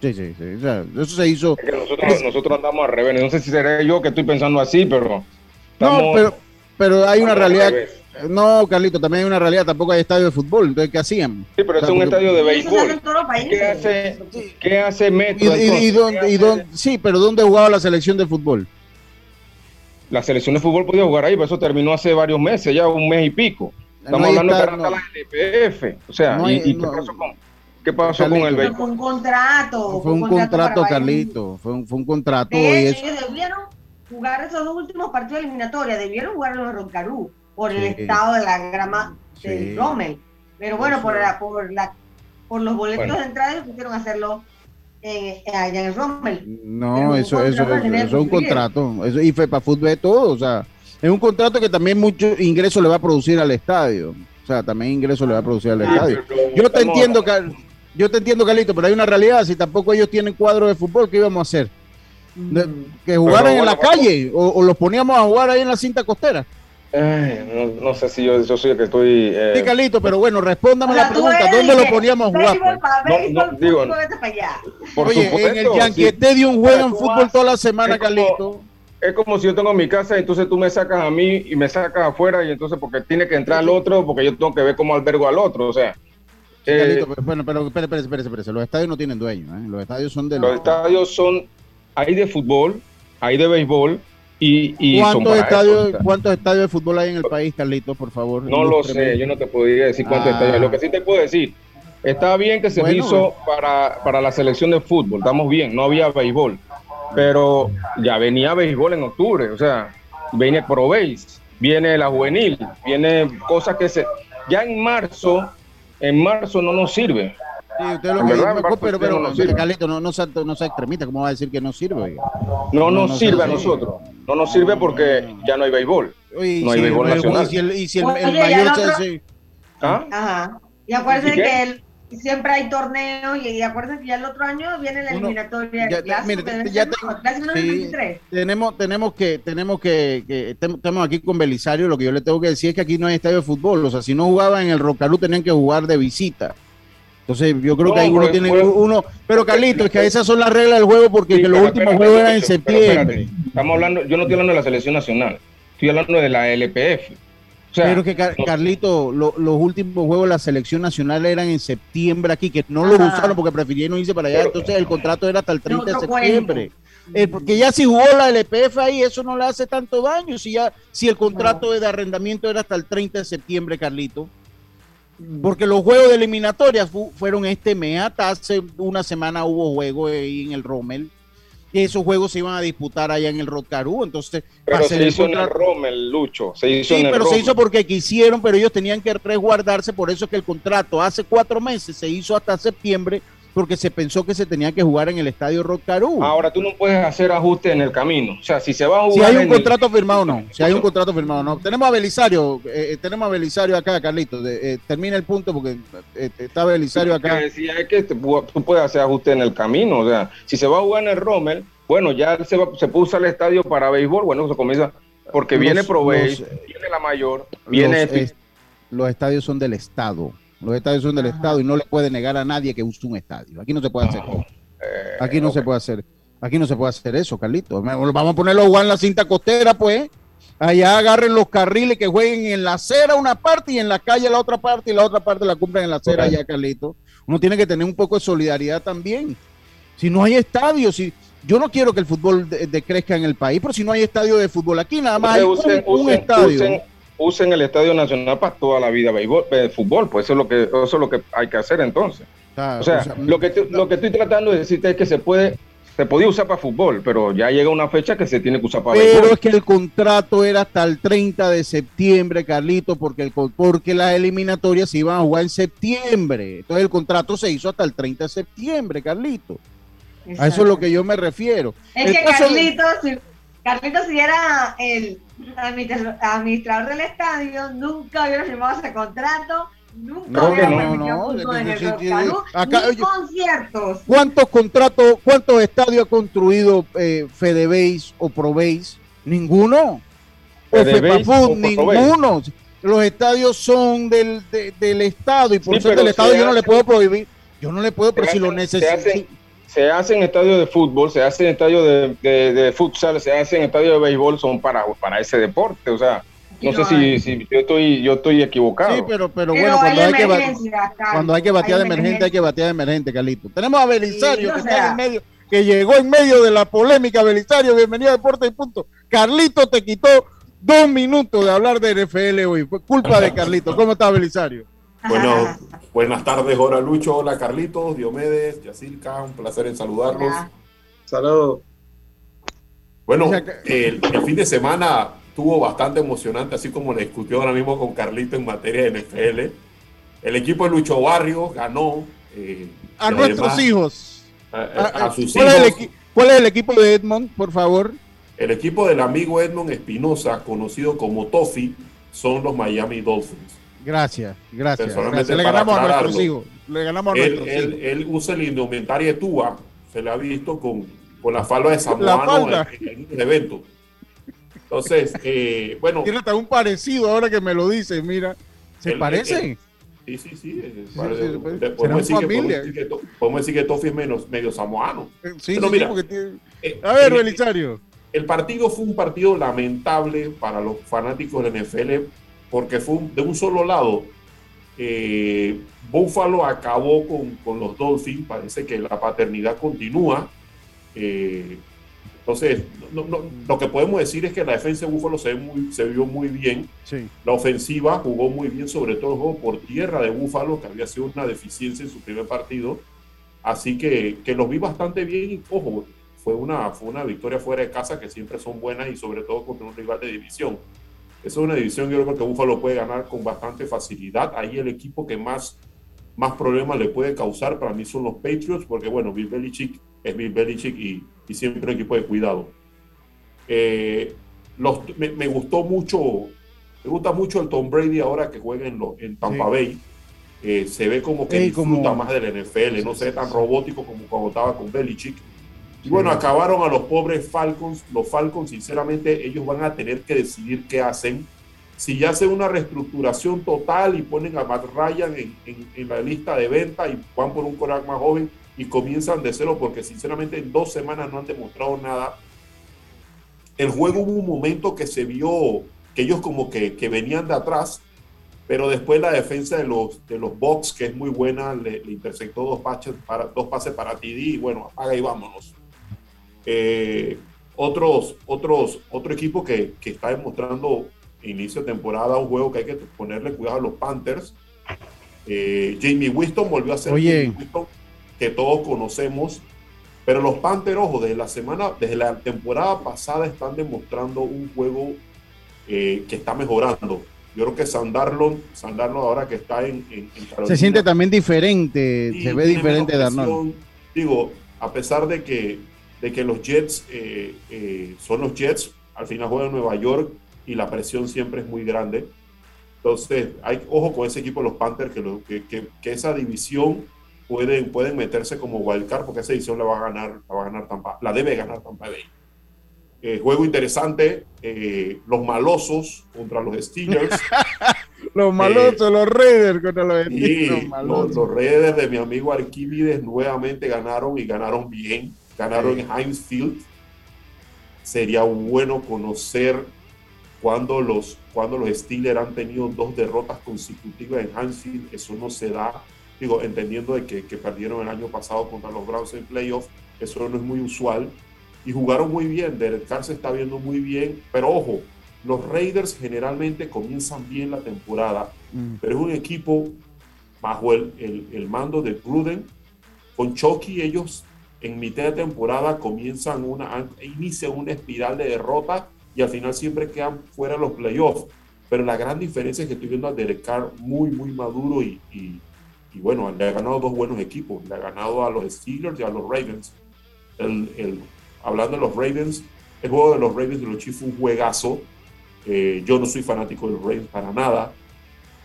Sí, sí, sí. O sea, eso se hizo... Es que nosotros, nosotros andamos al revés. No sé si seré yo que estoy pensando así, pero... No, pero, pero hay una realidad... No, Carlito, también hay una realidad, tampoco hay estadio de fútbol, entonces ¿qué hacían? Sí, pero es un estadio de béisbol. ¿Qué hace, ¿Qué hace Metro? ¿Y, dónde, sí, pero ¿dónde jugaba la selección de fútbol? La selección de fútbol podía jugar ahí, pero eso terminó hace varios meses, ya un mes y pico. Estamos hablando de no. la NPF. O sea, y, ¿qué pasó con, el béisbol? Fue un contrato. Fue un, contrato, Carlito. Fue un, fue un contrato. y eso. Ellos debieron jugar esos dos últimos partidos eliminatorios, debieron jugar los Roncarú por el estado de la grama del Rommel. Pero bueno, por, la, por, la, por los boletos de entrada quisieron hacerlo allá en el Rommel. No, eso, eso, eso, es un contrato. Eso, y FEPA Fútbol todo, o sea, es un contrato que también mucho ingreso le va a producir al estadio. O sea, también ingreso le va a producir al estadio. Yo te entiendo, yo te entiendo, Carlito, pero hay una realidad. Si tampoco ellos tienen cuadro de fútbol, ¿qué íbamos a hacer? Mm. que jugaran en la calle o, o, los poníamos a jugar ahí en la cinta costera. no, sé si yo, soy el que estoy. Eh... Sí, Calito, pero bueno, respóndame la pregunta: ¿dónde lo poníamos a jugar? Pues? No, no, digo, por Oye, supuesto, en el Yankee Stadium juegan fútbol toda la semana, Calito es como si yo tengo mi casa y entonces tú me sacas a mí y me sacas afuera y entonces porque tiene que entrar el otro, porque yo tengo que ver cómo albergo al otro, o sea. Eh, bueno, pero espérese, espérese, espérese, los estadios no tienen dueño, ¿eh? los estadios son de... Los, estadios son, hay de fútbol, hay de béisbol y... y ¿Cuántos, estadios, ¿Cuántos estadios de fútbol hay en el país, Carlitos, por favor? No lo sé, yo no te podría decir cuántos ah. estadios, lo que sí te puedo decir, está bien que se hizo para, para la selección de fútbol, estamos bien, no había béisbol pero ya venía béisbol en octubre, o sea, viene Pro Base, viene la juvenil, viene cosas que se... Ya en marzo, en marzo no nos sirve. Sí, usted lo que pero, pero, no, sirve. Calito, no, no, no se extremita, ¿cómo va a decir que no sirve? No, nos sirve a nosotros, no nos sirve porque ya no hay béisbol. no hay béisbol nacional. Y si el, y si el, mayor... se, ¿Ah? Ajá. Y acuérdense que el siempre hay torneos y, acuérdense que ya el otro año viene la eliminatoria ya, clásico, ya tenemos tenemos que tenemos que, estamos aquí con Belisario lo que yo le tengo que decir es que aquí no hay estadio de fútbol o sea si no jugaban en el Rocarú tenían que jugar de visita entonces yo creo que ahí uno tiene uno pero Carlito es que esas son las reglas del juego porque los últimos juegos eran en septiembre. estamos hablando yo no estoy hablando de la selección nacional estoy hablando de la LPF pero que Carlito, los últimos juegos de la selección nacional eran en septiembre aquí, que no lo usaron porque prefirieron irse para allá, entonces el contrato era hasta el 30 de septiembre. Eh, porque ya si jugó la LPF ahí, eso no le hace tanto daño, si ya si el contrato de arrendamiento era hasta el 30 de septiembre, Carlito. Mm. Porque los juegos de eliminatorias fueron este mes, hasta hace una semana hubo juego ahí en el Rommel esos juegos se iban a disputar allá en el Rotcarú, entonces... Pero se hizo en el Rommel, Lucho, se hizo sí, pero se hizo porque quisieron, pero ellos tenían que resguardarse, por eso es que el contrato hace cuatro meses se hizo hasta septiembre, porque se pensó que se tenía que jugar en el estadio Rotcarú. Ahora tú no puedes hacer ajustes en el camino, o sea, si se va a jugar... Si hay un contrato firmado o no, si hay un contrato firmado o no. Tenemos a Belisario, eh, eh, tenemos a Belisario acá, Carlito, eh, termina el punto porque está Belisario acá. Lo que decía es que tú puedes hacer ajustes en el camino, o sea, si se va a jugar en el Rommel bueno, ya se, se puso el estadio para béisbol, bueno, se comienza, porque viene Pro viene la mayor, viene... Los, estadios son del Estado, los estadios son del Estado y no le puede negar a nadie que use un estadio. Aquí no se puede hacer. Eh, aquí no se puede hacer, aquí no se puede hacer eso, Carlito. Vamos a ponerlo a en la cinta costera, pues. Allá agarren los carriles que jueguen en la acera una parte y en la calle la otra parte y la otra parte la cumplen en la acera allá, Carlito. Uno tiene que tener un poco de solidaridad también. Si no hay estadios, si, yo no quiero que el fútbol decrezca en el país, pero si no hay estadio de fútbol aquí, nada más hay un, estadio. Usen, el Estadio Nacional para toda la vida béisbol, eh, fútbol, pues eso es lo que eso es lo que hay que hacer entonces. o, sea, lo que lo que estoy tratando de decirte es que se puede se podía usar para fútbol, pero ya llega una fecha que se tiene que usar para béisbol. Pero es que el contrato era hasta el 30 de septiembre, Carlito, porque el porque las eliminatorias se iban a jugar en septiembre. Entonces el contrato se hizo hasta el 30 de septiembre, Carlito. A eso es lo que yo me refiero. Es que Carlitos, si, Carlitos, si era el administrador del estadio, nunca hubiera firmado ese contrato. Nunca hubiera no, no, no, en el acá, conciertos. ¿Cuántos contratos, cuántos estadios ha construido eh, Fedebase o Probase? Ninguno. O ninguno. Los estadios son del, del Estado y por ser del Estado yo no le puedo prohibir. Yo no le puedo, pero si lo necesito se hacen estadios de fútbol, se hacen estadios de, de, de, futsal, se hacen estadios de béisbol, son para, para ese deporte. O sea, no, sé si, si, yo estoy yo estoy equivocado. Sí, pero, pero, bueno, cuando hay, que, cuando hay que batear de emergente, hay que batear de emergente, Calito. Tenemos a Belisario, que está en medio, que llegó en medio de la polémica. Belisario, bienvenido a Deporte y Punto. Carlito te quitó dos minutos de hablar de NFL hoy. Fue culpa de [laughs] Carlito. ¿Cómo está Belisario? Bueno, buenas tardes, hola Lucho, hola Carlitos, Diomedes, Yacirca, un placer en saludarlos. Saludos. Bueno, el, fin de semana tuvo bastante emocionante, así como le discutió ahora mismo con Carlito en materia de NFL. El equipo de Lucho Barrio ganó. Eh, a nuestros hijos. A, sus ¿cuál hijos. Es ¿Cuál es el equipo de Edmond, por favor? El equipo del amigo Edmond Espinosa, conocido como Toffee, son los Miami Dolphins. Gracias, gracias. Le ganamos a nuestros hijos. Le ganamos a él, nuestros él, hijos. Él usa el indumentaria de Tuba. Se le ha visto con, con la falda de Samuano en, en, el evento. Entonces, eh, bueno. Tiene hasta un parecido ahora que me lo dice, mira. ¿Se parecen? sí, sí, sí. podemos, decir que, podemos, decir que, Tofi es menos, medio samoano. Eh, sí, sí, mira, tiene... eh, a ver, Belisario. El partido fue un partido lamentable para los fanáticos del NFL porque fue de un solo lado. Eh, Buffalo acabó con, con, los Dolphins, parece que la paternidad continúa. Eh, entonces, lo que podemos decir es que la defensa de Buffalo se, muy, se vio muy bien. La ofensiva jugó muy bien, sobre todo el juego por tierra de Buffalo, que había sido una deficiencia en su primer partido. Así que, que los vi bastante bien y, ojo, fue una, fue una victoria fuera de casa que siempre son buenas y sobre todo contra un rival de división. Esa es una división yo creo que Buffalo puede ganar con bastante facilidad. Ahí el equipo que más, más problemas le puede causar para mí son los Patriots, porque bueno, Bill Belichick es Bill Belichick y, y siempre un equipo de cuidado. Eh, los, me, gustó mucho, me gusta mucho el Tom Brady ahora que juega en, en Tampa Bay. Eh, se ve como que disfruta más del NFL, no se ve tan robótico como cuando estaba con Belichick. Y bueno, acabaron a los pobres Falcons. Los Falcons, sinceramente, ellos van a tener que decidir qué hacen. Si ya hacen una reestructuración total y ponen a Matt Ryan en, en, la lista de venta y van por un coraje más joven y comienzan de cero, porque sinceramente en dos semanas no han demostrado nada. El juego hubo un momento que se vio que ellos como que, que venían de atrás, pero después la defensa de los, de los Bucks, que es muy buena, le, interceptó dos pases para, dos pases para TD y bueno, apaga y vámonos. Eh, otros, otros, otro equipo que, que, está demostrando inicio de temporada un juego que hay que ponerle cuidado a los Panthers. Eh, Jamie Winston volvió a ser Oye. que todos conocemos, pero los Panthers, ojo, desde la semana, desde la temporada pasada están demostrando un juego eh, que está mejorando. Yo creo que Sandarlon, Sandarlon ahora que está en, en, Se siente también diferente, se ve diferente de Arnold. Digo, a pesar de que de que los Jets eh, eh, son los Jets, al final juegan en Nueva York y la presión siempre es muy grande. Entonces, hay ojo con ese equipo de los Panthers, que, que, que, esa división pueden, pueden meterse como wildcard, porque esa división la va a ganar, la va a ganar Tampa, la debe ganar Tampa Bay. Eh, juego interesante, los malosos contra los Steelers. [laughs] los malosos, los Raiders contra los Steelers. los, los, Raiders de mi amigo Arquímedes nuevamente ganaron y ganaron bien ganaron en Heinz Field. Sería bueno conocer cuando los, cuando los Steelers han tenido dos derrotas consecutivas en Heinz Field. Eso no se da, digo, entendiendo de que, que perdieron el año pasado contra los Browns en playoff. Eso no es muy usual. Y jugaron muy bien. Derek Carr se está viendo muy bien. Pero ojo, los Raiders generalmente comienzan bien la temporada, mm. pero es un equipo bajo el, el, el, mando de Gruden. Con Chucky ellos en mitad de temporada comienzan una, inician una espiral de derrota y al final siempre quedan fuera los playoffs. Pero la gran diferencia es que estoy viendo a Derek Carr muy, muy maduro y, y, bueno, le ha ganado dos buenos equipos. Le ha ganado a los Steelers y a los Ravens. El, el, hablando de los Ravens, el juego de los Ravens y los Chiefs fue un juegazo. Eh, yo no soy fanático de los Ravens para nada,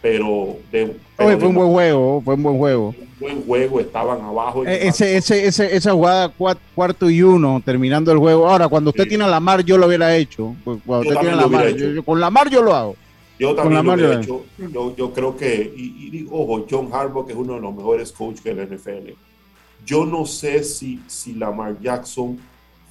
pero, de, fue un buen juego, fue un buen juego. Buen juego, estaban abajo. Eh, ese, ese, ese, esa jugada cuarto y uno, terminando el juego. Ahora, cuando usted tiene a la mar, yo lo hubiera hecho. Pues, cuando usted tiene la mar, yo, con la mar yo lo hago. Yo también lo hubiera hecho. Yo, yo, creo que, y, y, ojo, John Harbaugh es uno de los mejores coaches de la NFL. Yo no sé si, si Lamar Jackson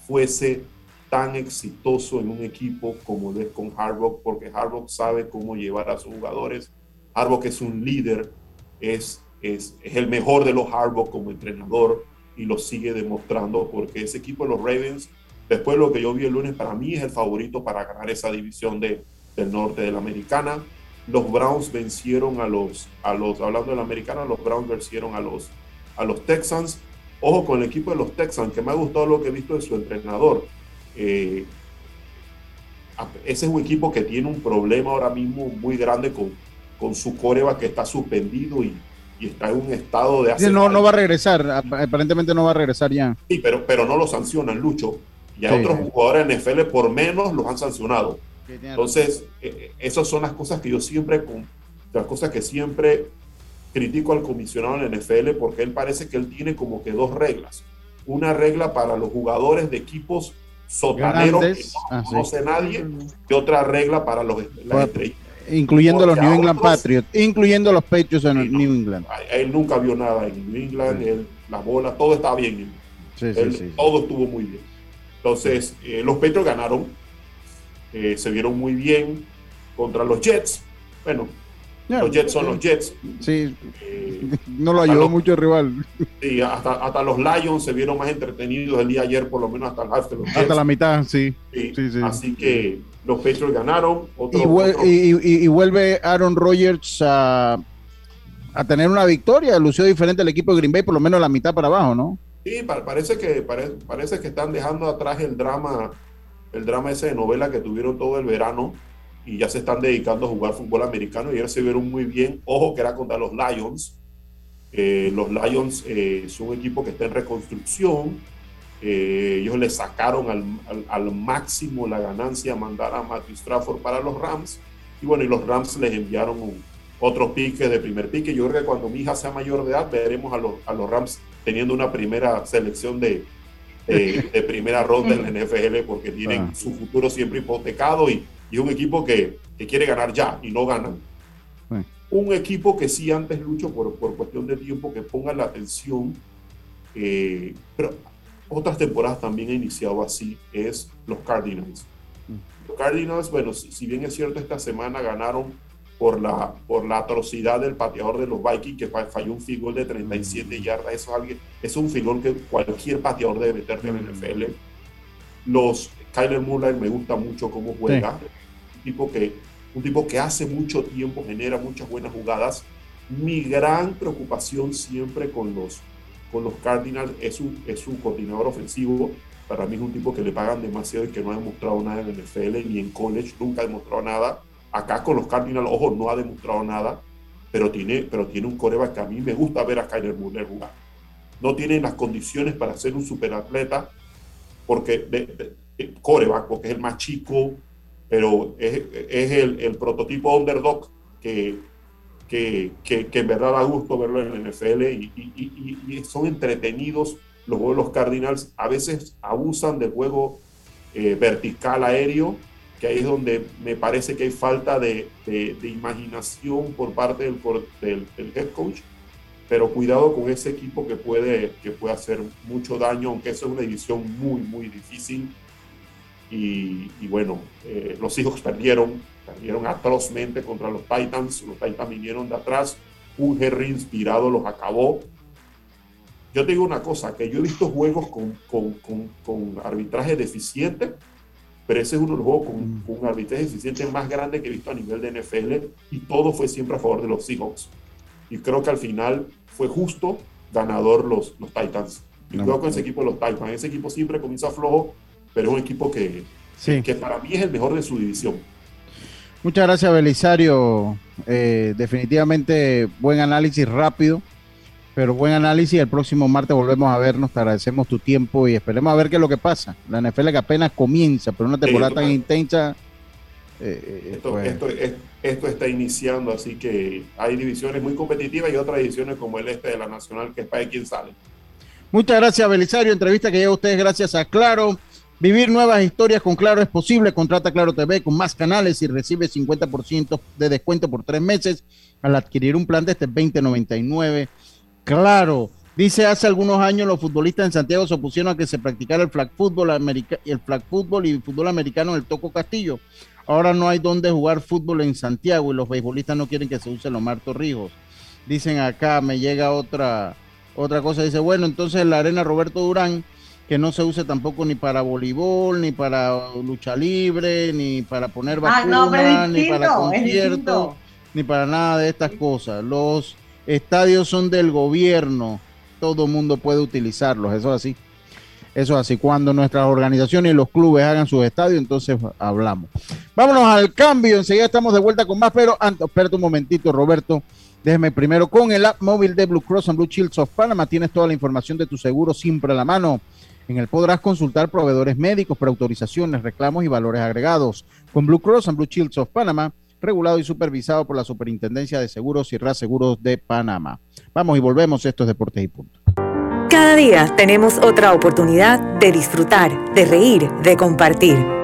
fuese tan exitoso en un equipo como lo es con Harbaugh, porque Harbaugh sabe cómo llevar a sus jugadores Harbaugh que es un líder, es, es, es el mejor de los Harbaugh como entrenador y lo sigue demostrando porque ese equipo de los Ravens, después de lo que yo vi el lunes, para mí es el favorito para ganar esa división de, del norte de la americana. Los Browns vencieron a los, a los, hablando de la americana, los Browns vencieron a los, a los Texans. Ojo con el equipo de los Texans, que me ha gustado lo que he visto de su entrenador. Eh, ese es un equipo que tiene un problema ahora mismo muy grande con, con su coreba que está suspendido y, y está en un estado de... Hace no, no va a regresar, aparentemente no va a regresar ya. Sí, pero, pero no lo sancionan, Lucho. Y a otros jugadores en NFL por menos los han sancionado. Entonces, eh, eh, esas son las cosas que yo siempre, las cosas que siempre critico al comisionado en NFL porque él parece que él tiene como que dos reglas. Una regla para los jugadores de equipos sotanero que no Ah, sí. nadie y otra regla para los, las estrellas. Incluyendo los New England otros- Patriots, incluyendo los Patriots en el New England. Él nunca vio nada en New England, él- la bola, todo estaba bien. Sí, sí, Él- sí. Todo estuvo muy bien. Entonces, eh, los Patriots ganaron, eh, se vieron muy bien contra los Jets. Bueno, los Jets son los Jets. Sí, Eh, [laughs] no lo ayudó los- mucho el rival. sí, hasta, hasta los Lions se vieron más entretenidos el día de ayer, por lo menos hasta el half de los Jets. Hasta la mitad, sí. Sí, Sí, sí. Así que los Patriots ganaron. Otro, Y, vuel- otro- y- y- y vuelve Aaron Rodgers a, a tener una victoria. Lució diferente el equipo de Green Bay, por lo menos la mitad para abajo, ¿no? Sí, pa- parece que pare- parece que están dejando atrás el drama, el drama ese de novela que tuvieron todo el verano y ya se están dedicando a jugar fútbol americano y ayer se vieron muy bien. Ojo que era contra los Lions. Eh, los Lions eh, son un equipo que está en reconstrucción. Eh, ellos le sacaron al, al- al máximo la ganancia a mandar a Matthew Stafford para los Rams. Y bueno, y los Rams les enviaron un- otros piques de primer pique. Yo creo que cuando mi hija sea mayor de edad, veremos a los, a los Rams teniendo una primera selección de, de, [laughs] de primera ronda en la NFL porque tienen Ah. su futuro siempre hipotecado y, y un equipo que, que quiere ganar ya y no ganan. Un equipo que sí antes lucho por, por cuestión de tiempo que ponga la atención, eh, pero otras temporadas también ha iniciado así, es los Cardinals. Los Cardinals, bueno, si, si bien es cierto, esta semana ganaron por la, por la atrocidad del pateador de los Vikings que fa- falló un field goal de 37 yardas. Eso es, alguien, es un field goal que cualquier pateador debe meter en la NFL. Los Kyler Murray me gusta mucho cómo juega. Un, tipo que, un tipo que hace mucho tiempo genera muchas buenas jugadas. Mi gran preocupación siempre con los, con los Cardinals es su, es su coordinador ofensivo. Para mí es un tipo que le pagan demasiado y que no ha demostrado nada en el NFL ni en college, nunca ha demostrado nada. Acá con los Cardinals, ojo, no ha demostrado nada, pero tiene, pero tiene un coreback que a mí me gusta ver a Kyler Murray jugar. No tiene las condiciones para ser un superatleta, porque de, coreback, porque es el más chico, pero es, es el, el prototipo underdog que, que, que, que en verdad da gusto verlo en la NFL y, y- y- y- son entretenidos los juegos los Cardinals. A veces abusan del juego eh, vertical aéreo, que ahí es donde me parece que hay falta de, de- de imaginación por parte del, del, del head coach. Pero cuidado con ese equipo que puede, que puede hacer mucho daño, aunque eso es una división muy, muy difícil. Y, y bueno, eh, los Seahawks perdieron, perdieron atrozmente contra los Titans. Los Titans vinieron de atrás. Un Henry inspirado los acabó. Yo te digo una cosa, que yo he visto juegos con, con, con, con arbitraje deficiente, pero ese es uno de los juegos con, con un arbitraje deficiente más grande que he visto a nivel de NFL y todo fue siempre a favor de los Seahawks. Y creo que al final fue justo ganador los, los Titans. Y No, con no. ese equipo de los Titans. Ese equipo siempre comienza flojo, pero es un equipo que, Sí. que para mí es el mejor de su división. Muchas gracias, Belisario. Eh, definitivamente buen análisis rápido, pero buen análisis. El próximo martes volvemos a vernos. Te agradecemos tu tiempo y esperemos a ver qué es lo que pasa. La NFL que apenas comienza, pero una temporada tan intensa. eh, eh, Esto, pues, esto, es- esto está iniciando, así que hay divisiones muy competitivas y otras divisiones como el este de la Nacional, que es para quién sale. Muchas gracias, Belisario. Entrevista que llega a ustedes gracias a Claro. Vivir nuevas historias con Claro es posible. Contrata Claro TV con más canales y recibe 50% de descuento por tres meses al adquirir un plan de este 2099. Claro. Dice hace algunos años los futbolistas en Santiago se opusieron a que se practicara el flag fútbol el flag fútbol y el fútbol americano en el Toco Castillo. Ahora no hay donde jugar fútbol en Santiago y los beisbolistas no quieren que se use Lomar Torrijos. Dicen acá, me llega otra, otra cosa, dice, bueno, entonces la arena Roberto Durán, que no se use tampoco ni para voleibol, ni para lucha libre, ni para poner Ah, vacunas, no, pero es ni para conciertos, ni para nada de estas cosas. Los estadios son del gobierno, todo mundo puede utilizarlos, eso es así. Eso es así. Cuando nuestras organizaciones y los clubes hagan sus estadios, entonces hablamos. Vámonos al cambio. Enseguida estamos de vuelta con más, pero antes, espérate un momentito, Roberto. Déjeme primero con el app móvil de Blue Cross and Blue Shields of Panama. Tienes toda la información de tu seguro siempre a la mano. En él podrás consultar proveedores médicos, preautorizaciones, reclamos y valores agregados. Con Blue Cross and Blue Shields of Panama, regulado y supervisado por la Superintendencia de Seguros y Reaseguros de Panamá. Vamos y volvemos. Esto es Deportes y Punto. Cada día tenemos otra oportunidad de disfrutar, de reír, de compartir.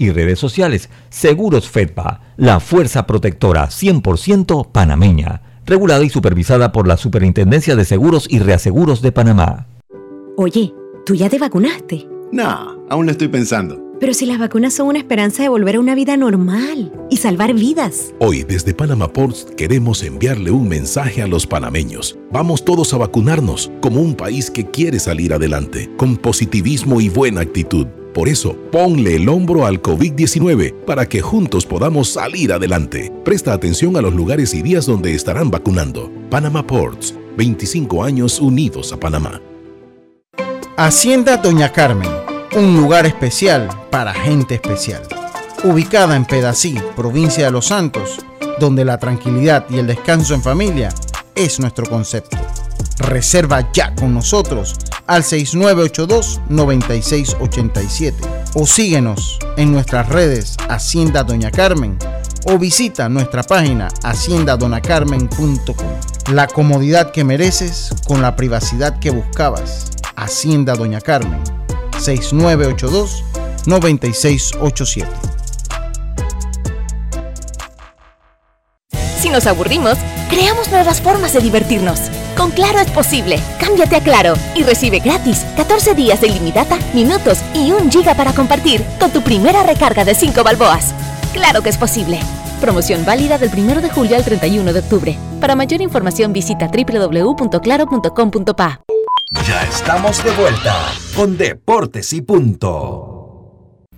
y redes sociales. Seguros Fedpa, la fuerza protectora 100% panameña, regulada y supervisada por la Superintendencia de Seguros y Reaseguros de Panamá. Oye, ¿tú ya te vacunaste? No, aún lo estoy pensando. Pero si las vacunas son una esperanza de volver a una vida normal y salvar vidas. Hoy desde Panama Ports queremos enviarle un mensaje a los panameños. Vamos todos a vacunarnos como un país que quiere salir adelante, con positivismo y buena actitud. Por eso, ponle el hombro al COVID-19 para que juntos podamos salir adelante. Presta atención a los lugares y días donde estarán vacunando. Panama Ports, 25 años unidos a Panamá. Hacienda Doña Carmen, un lugar especial para gente especial. Ubicada en Pedací, provincia de Los Santos, donde la tranquilidad y el descanso en familia es nuestro concepto. Reserva ya con nosotros al 6982-9687 o síguenos en nuestras redes Hacienda Doña Carmen o visita nuestra página haciendadonacarmen.com. La comodidad que mereces con la privacidad que buscabas. Hacienda Doña Carmen 6982-9687. Si nos aburrimos, creamos nuevas formas de divertirnos. Con Claro es posible. Cámbiate a Claro y recibe gratis 14 días de ilimitada, minutos y un giga para compartir con tu primera recarga de 5 balboas. Claro que es posible. Promoción válida del 1 de julio al 31 de octubre. Para mayor información visita www.claro.com.pa. Ya estamos de vuelta con Deportes y Punto.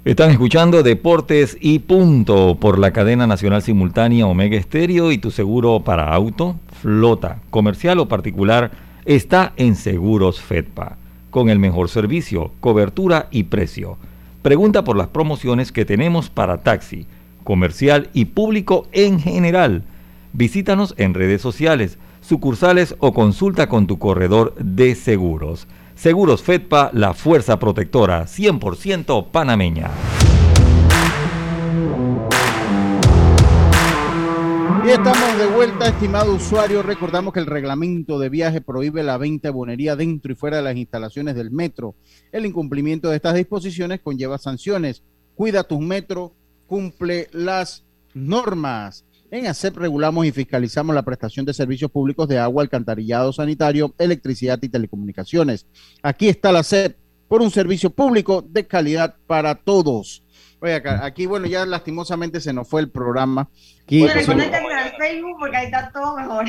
Están escuchando Deportes y Punto por la cadena nacional simultánea Omega Estéreo y tu seguro para auto, flota, comercial o particular está en Seguros Fedpa, con el mejor servicio, cobertura y precio. Pregunta por las promociones que tenemos para taxi, comercial y público en general. Visítanos en redes sociales, sucursales o consulta con tu corredor de seguros. Seguros Fedpa, la fuerza protectora 100% panameña. Y estamos de vuelta, estimado usuario. Recordamos que el reglamento de viaje prohíbe la venta de bonería dentro y fuera de las instalaciones del metro. El incumplimiento de estas disposiciones conlleva sanciones. Cuida tus metros, cumple las normas. En ACEP regulamos y fiscalizamos la prestación de servicios públicos de agua, alcantarillado sanitario, electricidad y telecomunicaciones. Aquí está la ACEP por un servicio público de calidad para todos. Oye, aquí, bueno, ya lastimosamente se nos fue el programa. Aquí, al Facebook porque ahí está todo mejor.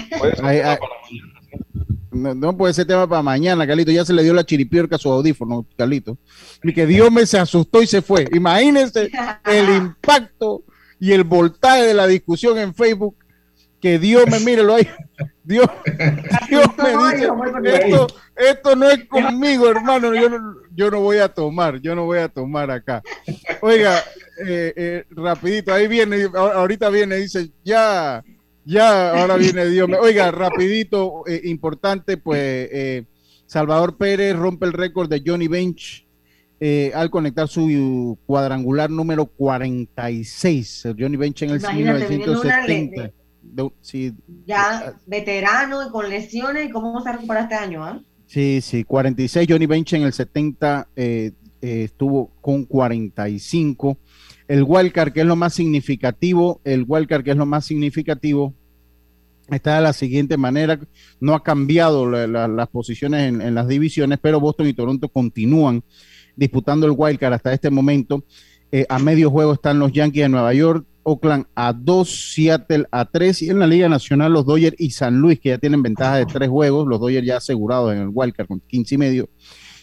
no, puede ser tema para mañana, Carlito. Ya se le dio la chiripiorca a su audífono, Carlito. Y que Dios me se asustó y se fue. Imagínense [laughs] el impacto y el voltaje de la discusión en Facebook. Que Dios me mire, lo hay. Dios, [laughs] Dios me dice, esto, esto no es conmigo, hermano. Yo no, yo no voy a tomar, yo no voy a tomar acá. Oiga, eh, eh, rapidito, ahí viene, ahorita viene, dice, ya, ya, ahora viene Dios. Oiga, rapidito, eh, importante, pues Salvador Pérez rompe el récord de Johnny Bench al conectar su cuadrangular número 46. Johnny Bench en el Imagínate, 1970. Ya veterano y con lesiones, ¿cómo se recupera este año? ah? Sí, sí, 46. Johnny Bench en el 70 eh, eh, estuvo con 45. El wildcard, que es lo más significativo, el wildcard, que es lo más significativo, está de la siguiente manera. No ha cambiado las posiciones en, las divisiones, pero Boston y Toronto continúan disputando el wildcard hasta este momento. Eh, a medio juego están los Yankees de Nueva York, Oakland a 2, Seattle a 3 y en la Liga Nacional los Dodgers y San Luis que ya tienen ventaja de tres juegos, los Dodgers ya asegurados en el wildcard con 15 y medio.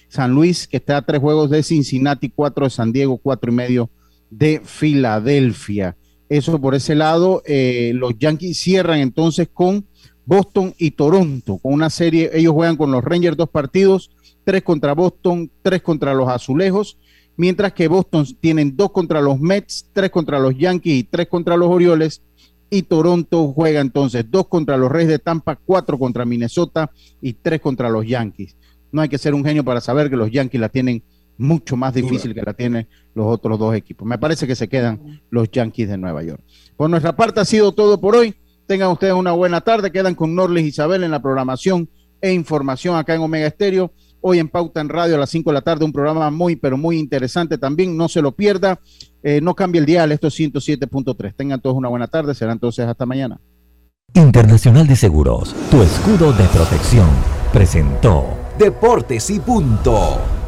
San Luis que está a tres juegos de Cincinnati, 4 de San Diego, cuatro y medio de Filadelfia. Eso por ese lado, eh, los Yankees cierran entonces con Boston y Toronto, con una serie, ellos juegan con los Rangers dos partidos, tres contra Boston, tres contra los Azulejos mientras que Boston tienen dos contra los Mets, tres contra los Yankees y tres contra los Orioles. Y Toronto juega entonces dos contra los Reyes de Tampa, cuatro contra Minnesota y tres contra los Yankees. No hay que ser un genio para saber que los Yankees la tienen mucho más difícil que la tienen los otros dos equipos. Me parece que se quedan los Yankees de Nueva York. Por nuestra parte ha sido todo por hoy. Tengan ustedes una buena tarde. Quedan con Norles Isabel en la programación e información acá en Omega Estéreo hoy en Pauta en Radio a las 5 de la tarde, un programa muy, pero muy interesante también, no se lo pierda, eh, no cambie el dial, esto es 107.3. Tengan todos una buena tarde, será entonces hasta mañana. Internacional de Seguros, tu escudo de protección, presentó Deportes y punto.